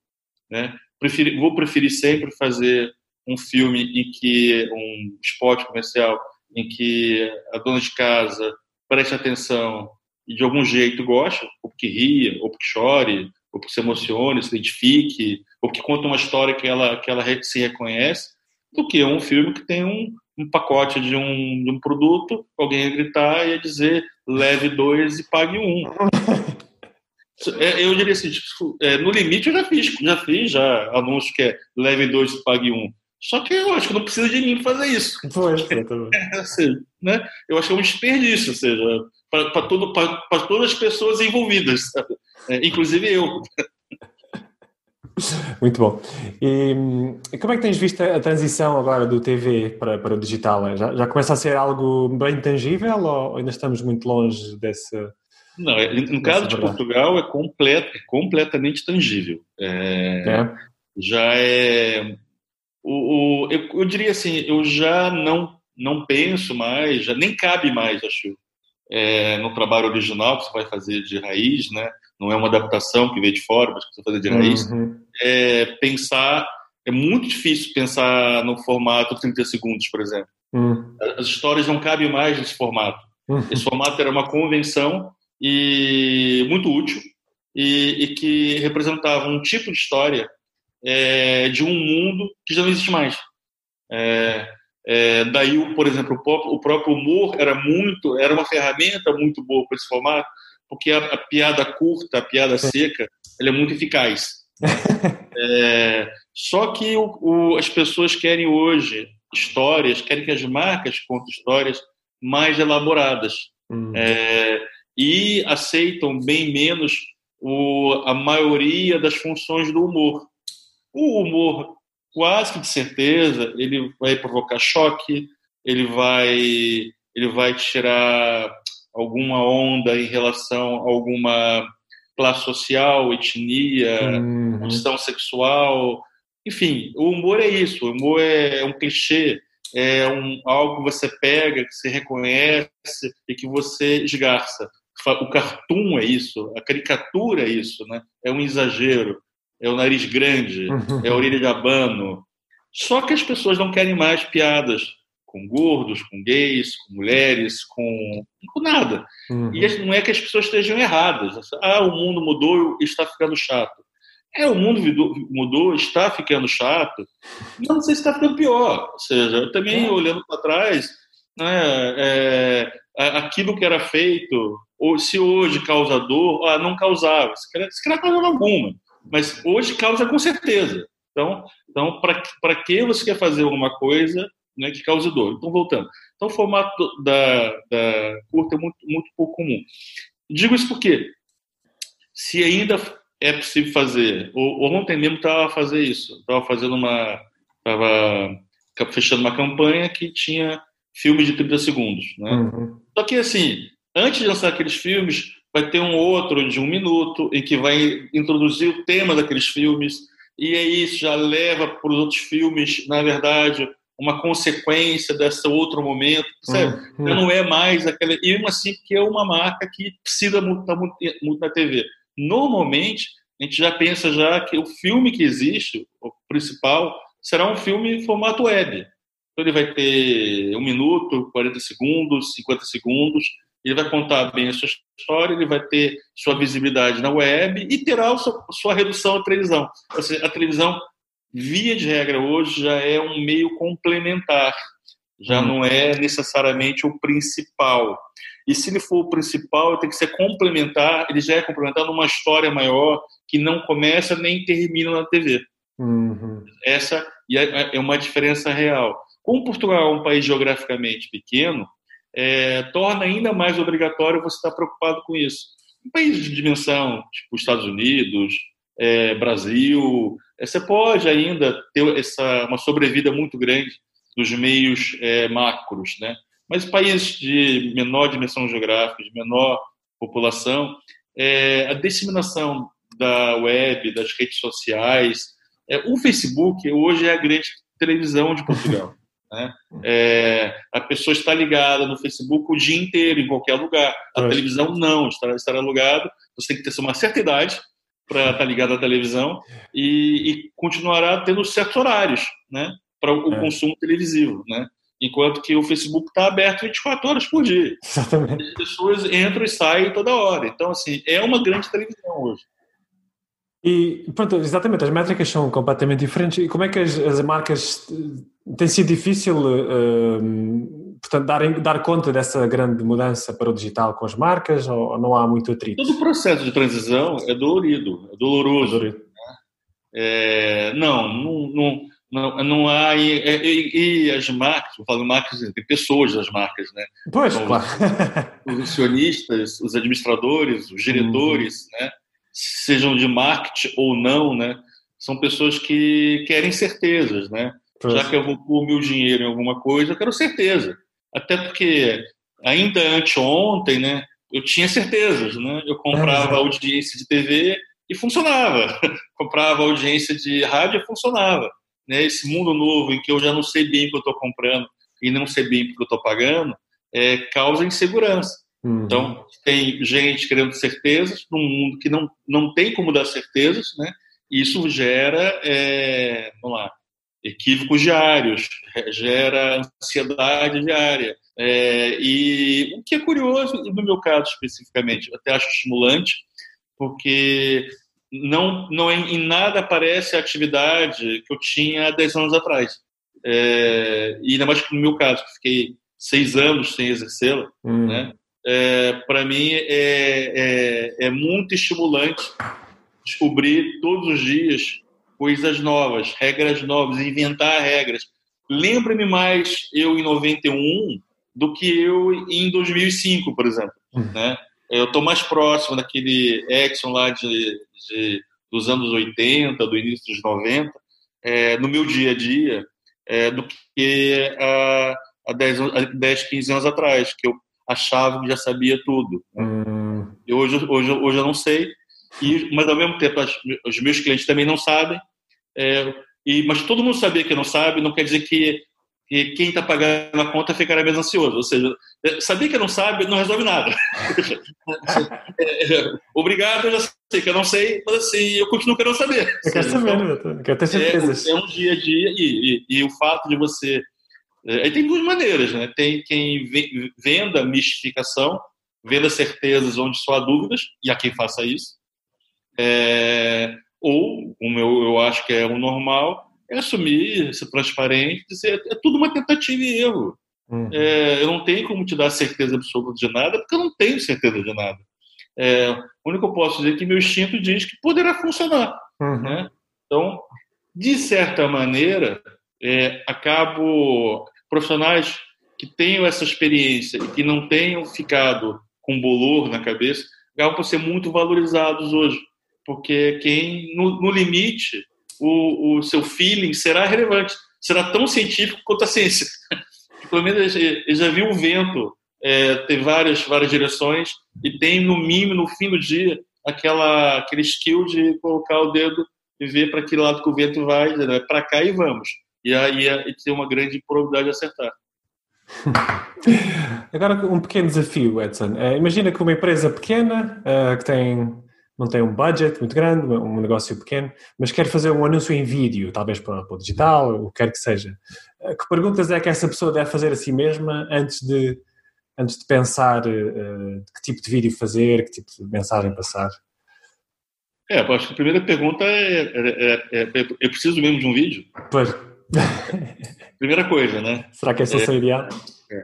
Né? Preferi, vou preferir sempre fazer um filme em que um spot comercial em que a dona de casa preste atenção e de algum jeito gosta, ou porque ria, ou porque chore, ou porque se emocione, se identifique, ou porque conta uma história que ela que ela se reconhece, do que um filme que tem um, um pacote de um, de um produto, alguém ia gritar e ia dizer leve dois e pague um. É, eu diria assim, tipo, é, no limite eu já fiz, já fiz já anúncio que é leve dois e pague um. Só que eu acho que não precisa de mim fazer isso. Foi, assim, né? Eu acho que é um desperdício, ou seja, para todas as pessoas envolvidas, é, inclusive eu. Muito bom. E, como é que tens visto a transição agora do TV para, para o digital? Já, já começa a ser algo bem tangível ou ainda estamos muito longe dessa. Não, é, no caso de Portugal é, completo, é completamente tangível. É, é. Já é o, o eu, eu, diria assim, eu já não não penso mais, já nem cabe mais, acho, é, no trabalho original que você vai fazer de raiz, né? Não é uma adaptação que veio de fora, mas que vai fazer de raiz. Uhum. É, pensar é muito difícil pensar no formato 30 segundos, por exemplo. Uhum. As histórias não cabem mais nesse formato. Uhum. Esse formato era uma convenção e muito útil e, e que representava um tipo de história é, de um mundo que já não existe mais. É, é, daí, por exemplo, o próprio humor era muito, era uma ferramenta muito boa para esse formato, porque a, a, piada curta, a piada seca, ela é muito eficaz. É, só que o, o, as pessoas querem hoje histórias, querem que as marcas contem histórias mais elaboradas hum. É, e aceitam bem menos o, a maioria das funções do humor. O humor, quase que de certeza, ele vai provocar choque, ele vai, ele vai tirar alguma onda em relação a alguma classe social, etnia, uhum. condição sexual. Enfim, o humor é isso. O humor é um clichê, é um, algo que você pega, que você reconhece e que você esgarça. O cartoon é isso, a caricatura é isso, né? é um exagero é o nariz grande, é a orelha de abano. Só que as pessoas não querem mais piadas com gordos, com gays, com mulheres, com, com nada. Uhum. E não é que as pessoas estejam erradas. Ah, o mundo mudou e está ficando chato. É, o mundo mudou, está ficando chato, não sei se está ficando pior. Ou seja, também é. olhando para trás, né, é, aquilo que era feito, ou se hoje causa dor, ah, não causava, se calhar, se calhar causava alguma, mas hoje causa com certeza. Então, então para que você quer fazer alguma coisa né, que cause dor? Então, voltando. Então, o formato da, da curta é muito, muito pouco comum. Digo isso porque, se ainda é possível fazer, ou, ontem mesmo estava a fazer isso, estava fazendo uma. estava fechando uma campanha que tinha filmes de 30 segundos. Né? Uhum. Só que, assim, antes de lançar aqueles filmes, vai ter um outro de um minuto em que vai introduzir o tema daqueles filmes, e aí isso já leva para os outros filmes, na verdade, uma consequência desse outro momento, Uhum. Já não é mais aquela. E mesmo assim, que é uma marca que precisa estar muito, muito na TV. Normalmente, a gente já pensa já que o filme que existe, o principal, será um filme em formato web. Então ele vai ter um minuto, 40 segundos, 50 segundos, ele vai contar bem a sua história, ele vai ter sua visibilidade na web e terá sua, sua redução à televisão. Ou seja, a televisão, via de regra, hoje já é um meio complementar, já hum. não é necessariamente o principal. E se ele for o principal, tem que ser complementar, ele já é complementar numa história maior que não começa nem termina na TV. Uhum. Essa é, é uma diferença real. Como Portugal é um país geograficamente pequeno, é, torna ainda mais obrigatório você estar preocupado com isso. Um país de dimensão, tipo Estados Unidos, é, Brasil, você pode ainda ter essa, uma sobrevida muito grande dos meios é, macros, né? Mas países de menor dimensão geográfica, de menor população, é, a disseminação da web, das redes sociais, é, o Facebook hoje é a grande televisão de Portugal. Né? É, a pessoa está ligada no Facebook o dia inteiro, em qualquer lugar. A televisão não, estará, estará ligado. Você tem que ter uma certa idade para estar ligado à televisão e, e, continuará tendo certos horários né, para o é. consumo televisivo. Né? Enquanto que o Facebook está aberto 24 horas por dia. Exatamente. As pessoas entram e saem toda hora. Então, assim, é uma grande televisão hoje. E, pronto, exatamente, as métricas são completamente diferentes. E como é que as, as marcas tem sido difícil, uh, portanto, dar, dar conta dessa grande mudança para o digital com as marcas ou, ou não há muito atrito? Todo o processo de transição é dolorido, é doloroso. É dolorido. Né? É, não, não, não, não, não há. E, e, e as marcas, eu falo marcas, tem pessoas das marcas, né? Pois, então, claro. Os, os acionistas, os administradores, os diretores, uhum. né? Sejam de marketing ou não, né? São pessoas que querem certezas, né? Já que eu vou pôr meu dinheiro em alguma coisa, eu quero certeza. Até porque ainda anteontem, né, eu tinha certezas, né? Eu comprava audiência de TV e funcionava. comprava audiência de rádio e funcionava. Né? Esse mundo novo em que eu já não sei bem o que eu estou comprando e não sei bem o que eu estou pagando, é, causa insegurança. Uhum. Então, tem gente querendo certezas num mundo que não, não tem como dar certezas, né? E isso gera, é, vamos lá, equívocos diários, gera ansiedade diária. É, e o que é curioso, no meu caso especificamente, até acho estimulante, porque não, não em nada parece a atividade que eu tinha há 10 anos atrás. É, e ainda mais que no meu caso, que fiquei seis anos sem exercê-la, hum. né? É, para mim é, é, é muito estimulante descobrir todos os dias coisas novas, regras novas, inventar regras. Lembra-me mais eu em 91 do que eu em 2005, por exemplo. Uhum. Né? Eu estou mais próximo daquele Exxon lá de, de, dos anos 80, do início dos 90, é, no meu dia a dia, é, do que há, há 10, 10, 15 anos atrás, que eu achava que já sabia tudo. Uhum. E hoje, hoje, hoje eu não sei, e, mas ao mesmo tempo os meus clientes também não sabem, é, e, mas todo mundo sabia que não sabe, não quer dizer que, que quem está pagando a conta ficará mais ansioso. Ou seja, é, saber que não sabe não resolve nada. é, obrigado, eu já sei que eu não sei, mas assim, eu continuo querendo saber. Eu quero saber, então, eu quero ter certeza. É, é, um dia a dia, e, e, e o fato de você. É, aí tem duas maneiras, né? Tem quem venda mistificação, venda certezas onde só há dúvidas, e há quem faça isso. É, Ou, como eu, eu acho que é o normal, é assumir, ser transparente, dizer é tudo uma tentativa e erro. Uhum. É, eu não tenho como te dar certeza absoluta de nada, porque eu não tenho certeza de nada. É, o único que eu posso dizer é que meu instinto diz que poderá funcionar. Uhum. Né? Então, de certa maneira, é, acabo profissionais que tenham essa experiência e que não tenham ficado com bolor na cabeça, acabam por ser muito valorizados hoje, porque quem no, no limite o, o, seu feeling será relevante, será tão científico quanto a ciência. Pelo menos ele já viu o vento é, ter várias várias direções e tem no mínimo no fim do dia aquela aquele skill de colocar o dedo e ver para que lado que o vento vai, né? para cá e vamos. E aí tem uma grande probabilidade de acertar. Agora um pequeno desafio, Edson. Uh, imagina que uma empresa pequena uh, que tem não tem um budget muito grande, um negócio pequeno, mas quer fazer um anúncio em vídeo, talvez para, para o digital, o que quer que seja. Uh, que perguntas é que essa pessoa deve fazer a si mesma antes de antes de pensar que tipo de vídeo fazer, que tipo de mensagem passar? É, acho que a primeira pergunta é, é, é, é, é preciso mesmo de um vídeo? Pois. Primeira coisa, né? Será que essa é, seria? É,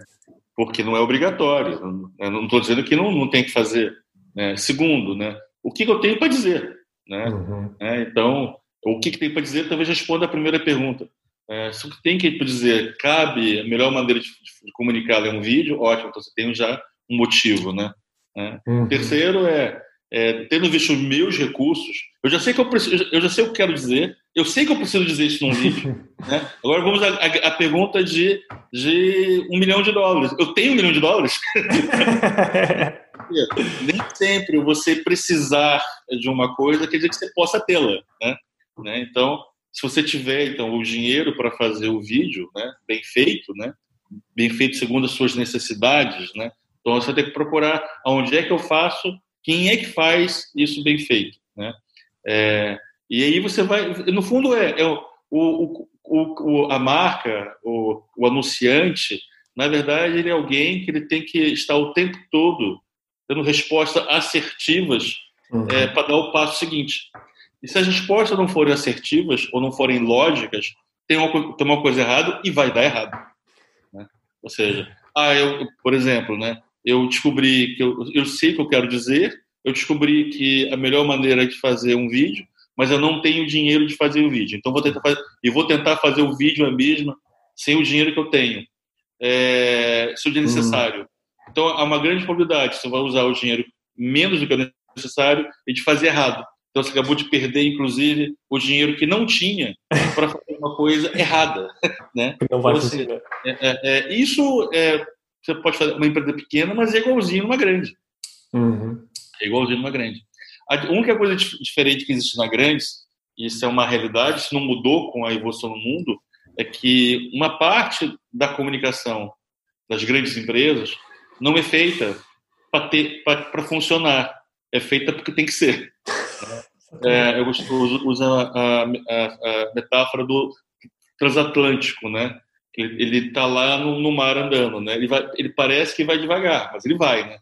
porque não é obrigatório. não estou dizendo que não, não tem que fazer. Né? Segundo, né? O que, que eu tenho para dizer? Né? Uhum. É, então, o que, que tem para dizer talvez responda a primeira pergunta. É, se o que tem que dizer cabe, a melhor maneira de, de comunicar é um vídeo, ótimo, então você tem já um motivo, né? É. Uhum. Terceiro é é, tendo visto os meus recursos, eu já sei que eu preciso, eu já sei o que quero dizer, eu sei que eu preciso dizer isso num vídeo. né? Agora vamos à, à, à, pergunta de, de um milhão de dólares. Eu tenho um milhão de dólares? Nem sempre você precisar de uma coisa quer dizer que você possa tê-la. Né? né? Então, se você tiver então o dinheiro para fazer o vídeo, né, bem feito, né, bem feito segundo as suas necessidades, né, então você tem que procurar aonde é que eu faço quem é que faz isso bem feito, né? É, e aí você vai, no fundo é, é o, o, o, a marca, o, o anunciante, na verdade ele é alguém que ele tem que estar o tempo todo dando respostas assertivas uhum. é, para dar o passo seguinte. E se as respostas não forem assertivas ou não forem lógicas, tem uma, tem uma coisa errada e vai dar errado. Né? Ou seja, ah, eu, por exemplo, né, eu descobri que eu, eu sei o que eu quero dizer, eu descobri que a melhor maneira de fazer um vídeo, mas eu não tenho dinheiro de fazer o vídeo. Então vou tentar fazer, e vou tentar fazer o vídeo a mesma sem o dinheiro que eu tenho, é, se o dinheiro uhum. Então há uma grande probabilidade você vai usar o dinheiro menos do que é necessário e de fazer errado. Então você acabou de perder, inclusive, o dinheiro que não tinha para fazer uma coisa errada, né? Não vai então, é, é, é, isso é você pode fazer uma empresa pequena, mas é igualzinho numa grande. Uhum. É igualzinho numa grande. A única coisa diferente que existe na grande, e isso é uma realidade, isso não mudou com a evolução no mundo, é que uma parte da comunicação das grandes empresas não é feita para funcionar, é feita porque tem que ser. É, eu uso a, a, a, metáfora do transatlântico, né? Ele está lá no, no, mar andando, né? Ele, vai, ele parece que vai devagar, mas ele vai, né?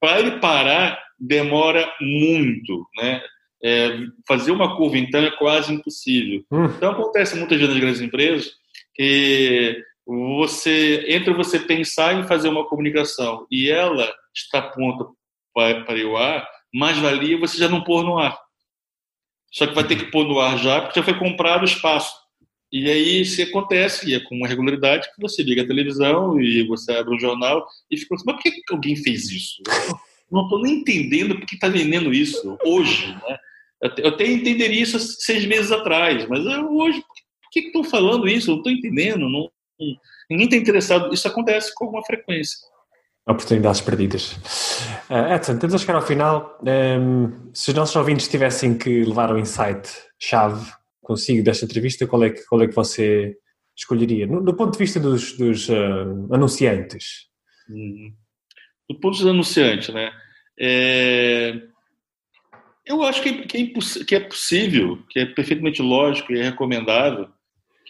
Para ele parar, demora muito, né? É, fazer uma curva então é quase impossível. Hum. Então acontece muitas vezes nas grandes empresas que você entre você pensar em fazer uma comunicação e ela está pronta para, ir ao ar, mais valia você já não pôr no ar. Só que vai ter que pôr no ar já porque já foi comprado o espaço. E aí se acontece, e é com uma regularidade, que você liga a televisão e você abre um jornal e fica assim, mas por que alguém fez isso? não estou nem entendendo por que está vendendo isso hoje. Né? Eu até entenderia isso seis meses atrás, mas hoje, por que estão falando isso? Eu não estou entendendo. Não, ninguém está interessado. Isso acontece com alguma frequência. Oportunidades perdidas. Uh, Edson, temos a chegar ao final. Um, ehm, se os nossos ouvintes tivessem que levar o um insight-chave consigo desta entrevista, qual é que, qual é que você escolheria? No, do ponto de vista dos, dos uh, anunciantes. Hum. Do ponto de vista anunciante, né? É... Eu acho que, que, é que é possível, que é perfeitamente lógico e é recomendável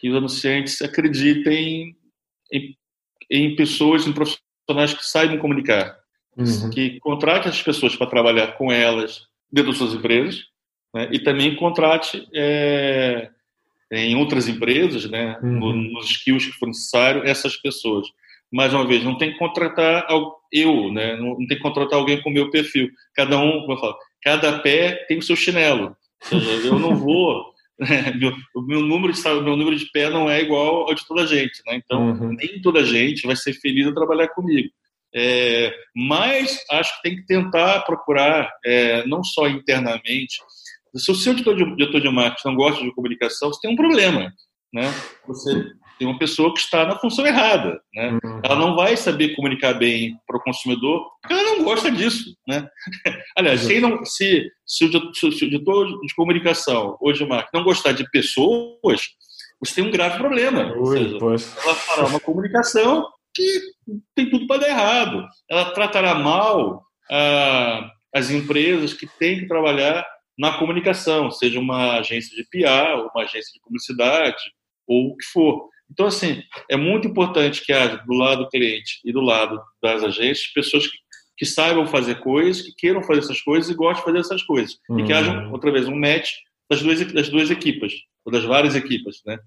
que os anunciantes acreditem em, em pessoas, em profissionais que saibam comunicar, uhum. que contratem as pessoas para trabalhar com elas dentro das suas empresas né? e também contrate é, em outras empresas, né, uhum. nos skills que for necessário, essas pessoas. Mais uma vez, não tem que contratar eu, né, não tem que contratar alguém com o meu perfil. Cada um, como eu falo, cada pé tem o seu chinelo. Seja, eu não vou meu, o meu número de meu número de pé não é igual ao de toda a gente, né? Então uhum. nem toda a gente vai ser feliz a trabalhar comigo. É, mas acho que tem que tentar procurar, é, não só internamente. Se o seu diretor de, diretor de marketing não gosta de comunicação, você tem um problema. Né? Você tem uma pessoa que está na função errada. Né? Uhum. Ela não vai saber comunicar bem para o consumidor porque ela não gosta disso. Né? Aliás, se, não, se, se, o, se, o diretor de comunicação ou de marketing não gostar de pessoas, você tem um grave problema. Ui, seja, ela fará uma comunicação que tem tudo para dar errado. Ela tratará mal ah, as empresas que têm que trabalhar na comunicação, seja uma agência de PR, ou uma agência de publicidade, ou o que for. Então, assim, é muito importante que haja do lado do cliente e do lado das agências pessoas que, que saibam fazer coisas, que queiram fazer essas coisas e gostem de fazer essas coisas. Uhum. E que haja, uhum. outra vez, um match das duas, das duas equipas, ou das várias equipas, né?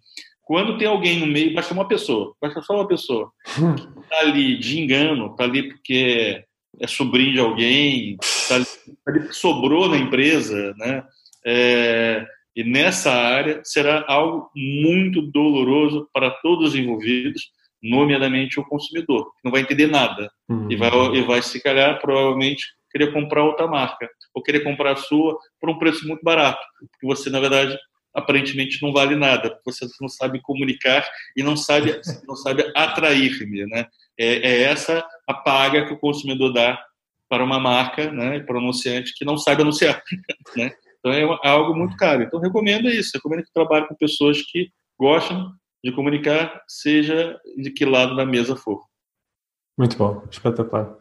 Quando tem alguém no meio, basta uma pessoa, basta só uma pessoa, hum. que está ali de engano, está ali porque é sobrinho de alguém, está ali, tá ali porque sobrou na empresa, né? É, e nessa área será algo muito doloroso para todos os envolvidos, nomeadamente o consumidor, que não vai entender nada uhum. e, vai, e vai, se calhar, provavelmente, querer comprar outra marca ou querer comprar a sua por um preço muito barato, porque você, na verdade, aparentemente não vale nada, você não sabe comunicar e não sabe, não sabe atrair-me, né? É, é, essa a paga que o consumidor dá para uma marca, né, para um anunciante que não sabe anunciar, né? Então é algo muito caro. Então recomendo isso, recomendo que trabalhe com pessoas que gostam de comunicar, seja de que lado da mesa for. Muito bom, espetacular.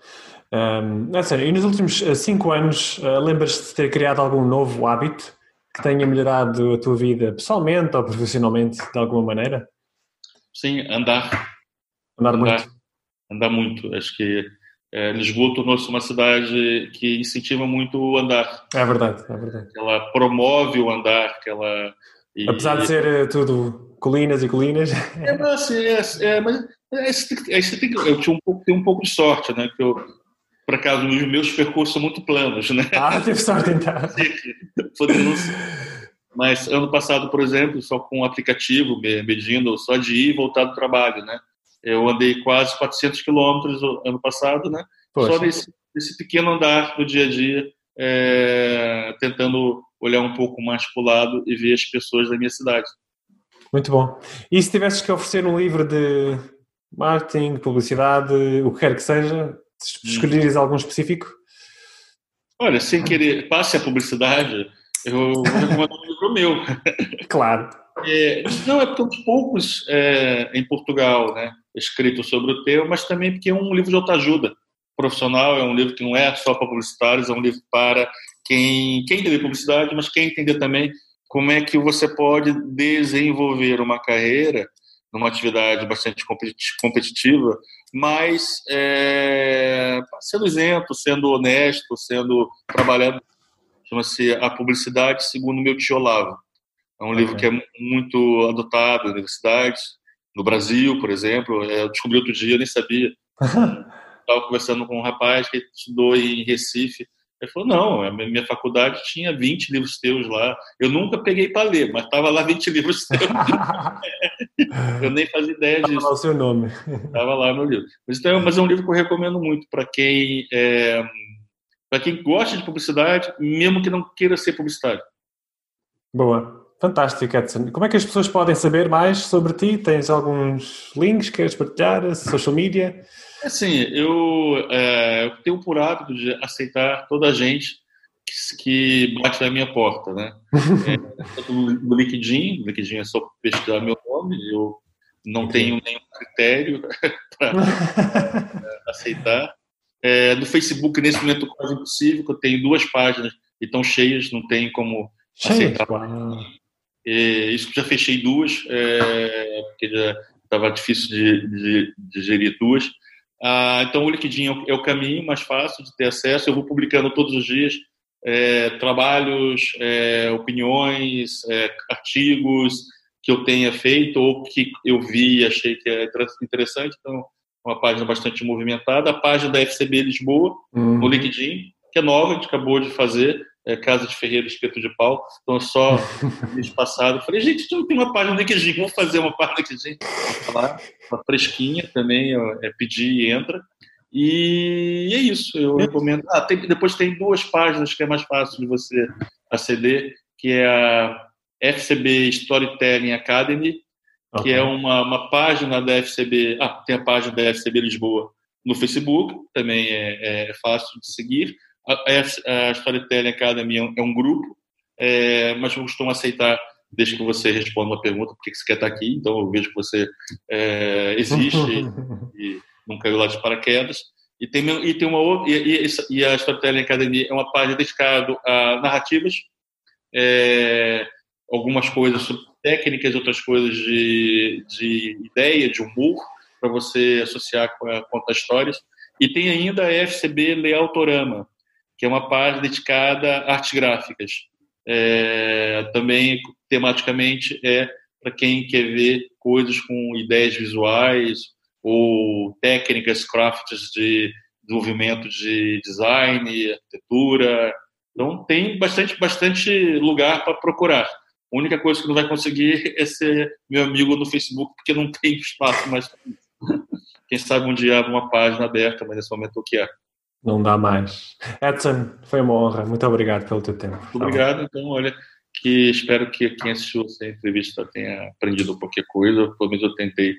Um, é sério, e nos últimos eh, cinco anos, uh, lembras-te de ter criado algum novo hábito que tenha melhorado a tua vida pessoalmente ou profissionalmente de alguma maneira? Sim, andar. Andar, andar muito. Andar muito. Acho que é, Lisboa tornou-se uma cidade que incentiva muito o andar. É verdade, é verdade. Ela promove o andar, que ela... E, Apesar de ser eh, tudo colinas e colinas. É, mas, é, é, mas é, é, tem, eu tinha um pouco, tenho um pouco de sorte, né? Que eu, por acaso, os meus percursos são muito planos, né? Ah, teve sorte então. Mas ano passado, por exemplo, só com o aplicativo, medindo só de ir e voltar do trabalho, né? Eu andei quase 400 quilômetros ano passado, né? Poxa. Só nesse, nesse, pequeno andar do dia a dia, é, tentando olhar um pouco mais para o lado e ver as pessoas da minha cidade. Muito bom. E se tivesses que oferecer um livro de marketing, publicidade, o que quer que seja, escolheres algum específico? Olha, sem querer, passe a publicidade, eu vou recomendar um livro meu. Claro. É, não, é porque poucos é, em Portugal, né, escritos sobre o tema, mas também porque é um livro de autoajuda profissional, é um livro que não é só para publicitários, é um livro para quem, quem entender publicidade, mas quem entender também como é que você pode desenvolver uma carreira numa atividade bastante competitiva, mas é, sendo isento, sendo honesto, sendo trabalhando, chama-se A Publicidade segundo meu tio Olavo. É um okay. livro que é muito adotado em universidades, no Brasil, por exemplo. É, eu descobri outro dia, eu nem sabia. Estava conversando com um rapaz que estudou em Recife. Ele falou: Não, a minha faculdade tinha 20 livros teus lá. Eu nunca peguei para ler, mas estava lá 20 livros teus. eu nem fazia ideia disso. Estava lá o seu nome. Estava lá no livro. Mas, então, mas é um livro que eu recomendo muito para quem, é, para quem gosta de publicidade, mesmo que não queira ser publicitário. Boa. Fantástico, Edson. Como é que as pessoas podem saber mais sobre ti? Tens alguns links que queres partilhar? Social media? Assim, eu, é, eu tenho por hábito de aceitar toda a gente que, que bate na minha porta, né? é, no LinkedIn, no LinkedIn é só pesquisar meu nome, eu não tenho nenhum critério para aceitar. É, no Facebook, nesse momento, quase impossível, porque eu tenho duas páginas e estão cheias, não tem como aceitar. É, isso que já fechei duas, é, porque já estava difícil de, de, de, gerir duas. Ah, então o LinkedIn é o, é o, caminho mais fácil de ter acesso. Eu vou publicando todos os dias é, trabalhos, é, opiniões, é, artigos que eu tenha feito ou que eu vi e achei que é interessante. Então, uma página bastante movimentada. A página da FCB Lisboa, uhum. no LinkedIn, que é nova, a gente acabou de fazer, é Casa de Ferreira Espeto de Pau. Então, só mês passado, falei, gente, não tem uma página no LinkedIn, vamos fazer uma página no LinkedIn. Lá, uma fresquinha também, é pedir e entra. E é isso, eu recomendo. Ah, tem, depois tem duas páginas que é mais fácil de você aceder, que é a FCB Storytelling Academy, okay. que é uma, uma página da FCB. Ah, tem a página da FCB Lisboa no Facebook, também é, é fácil de seguir. A, a, a Storytelling Academy é um, é um grupo, é, mas eu costumo aceitar desde que você responda uma pergunta, por que você quer estar aqui. Então, eu vejo que você é, existe e não caiu lá de paraquedas. E tem, e tem uma e, e, e a Storytelling Academy é uma página dedicada a narrativas, é, algumas coisas técnicas, outras coisas de, de ideia, de humor, para você associar com a conta histórias. E tem ainda a FCB Leautorama, que é uma página dedicada a artes gráficas. É, também, tematicamente, é para quem quer ver coisas com ideias visuais ou técnicas, crafts de desenvolvimento de design, arquitetura. Então, tem bastante, bastante lugar para procurar. A única coisa que não vai conseguir é ser meu amigo no Facebook, porque não tem espaço mais. Quem sabe um dia uma página aberta, mas nesse momento o que é. Não dá mais. Edson, foi uma honra. Muito obrigado pelo teu tempo. Muito obrigado. Então, olha, que espero que quem assistiu essa entrevista tenha aprendido qualquer coisa. Pelo menos eu tentei,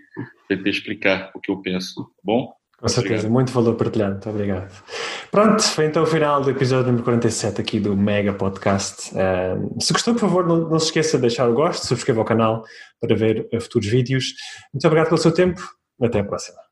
tentei explicar o que eu penso. Tá bom? Com certeza, Obrigado. muito valor partilhado, muito obrigado. Pronto, foi então o final do episódio número 47 aqui do Mega Podcast. Uh, se gostou, por favor, não, não, se esqueça de deixar o gosto, subscreva o canal para ver futuros vídeos. Muito obrigado pelo seu tempo, até a próxima.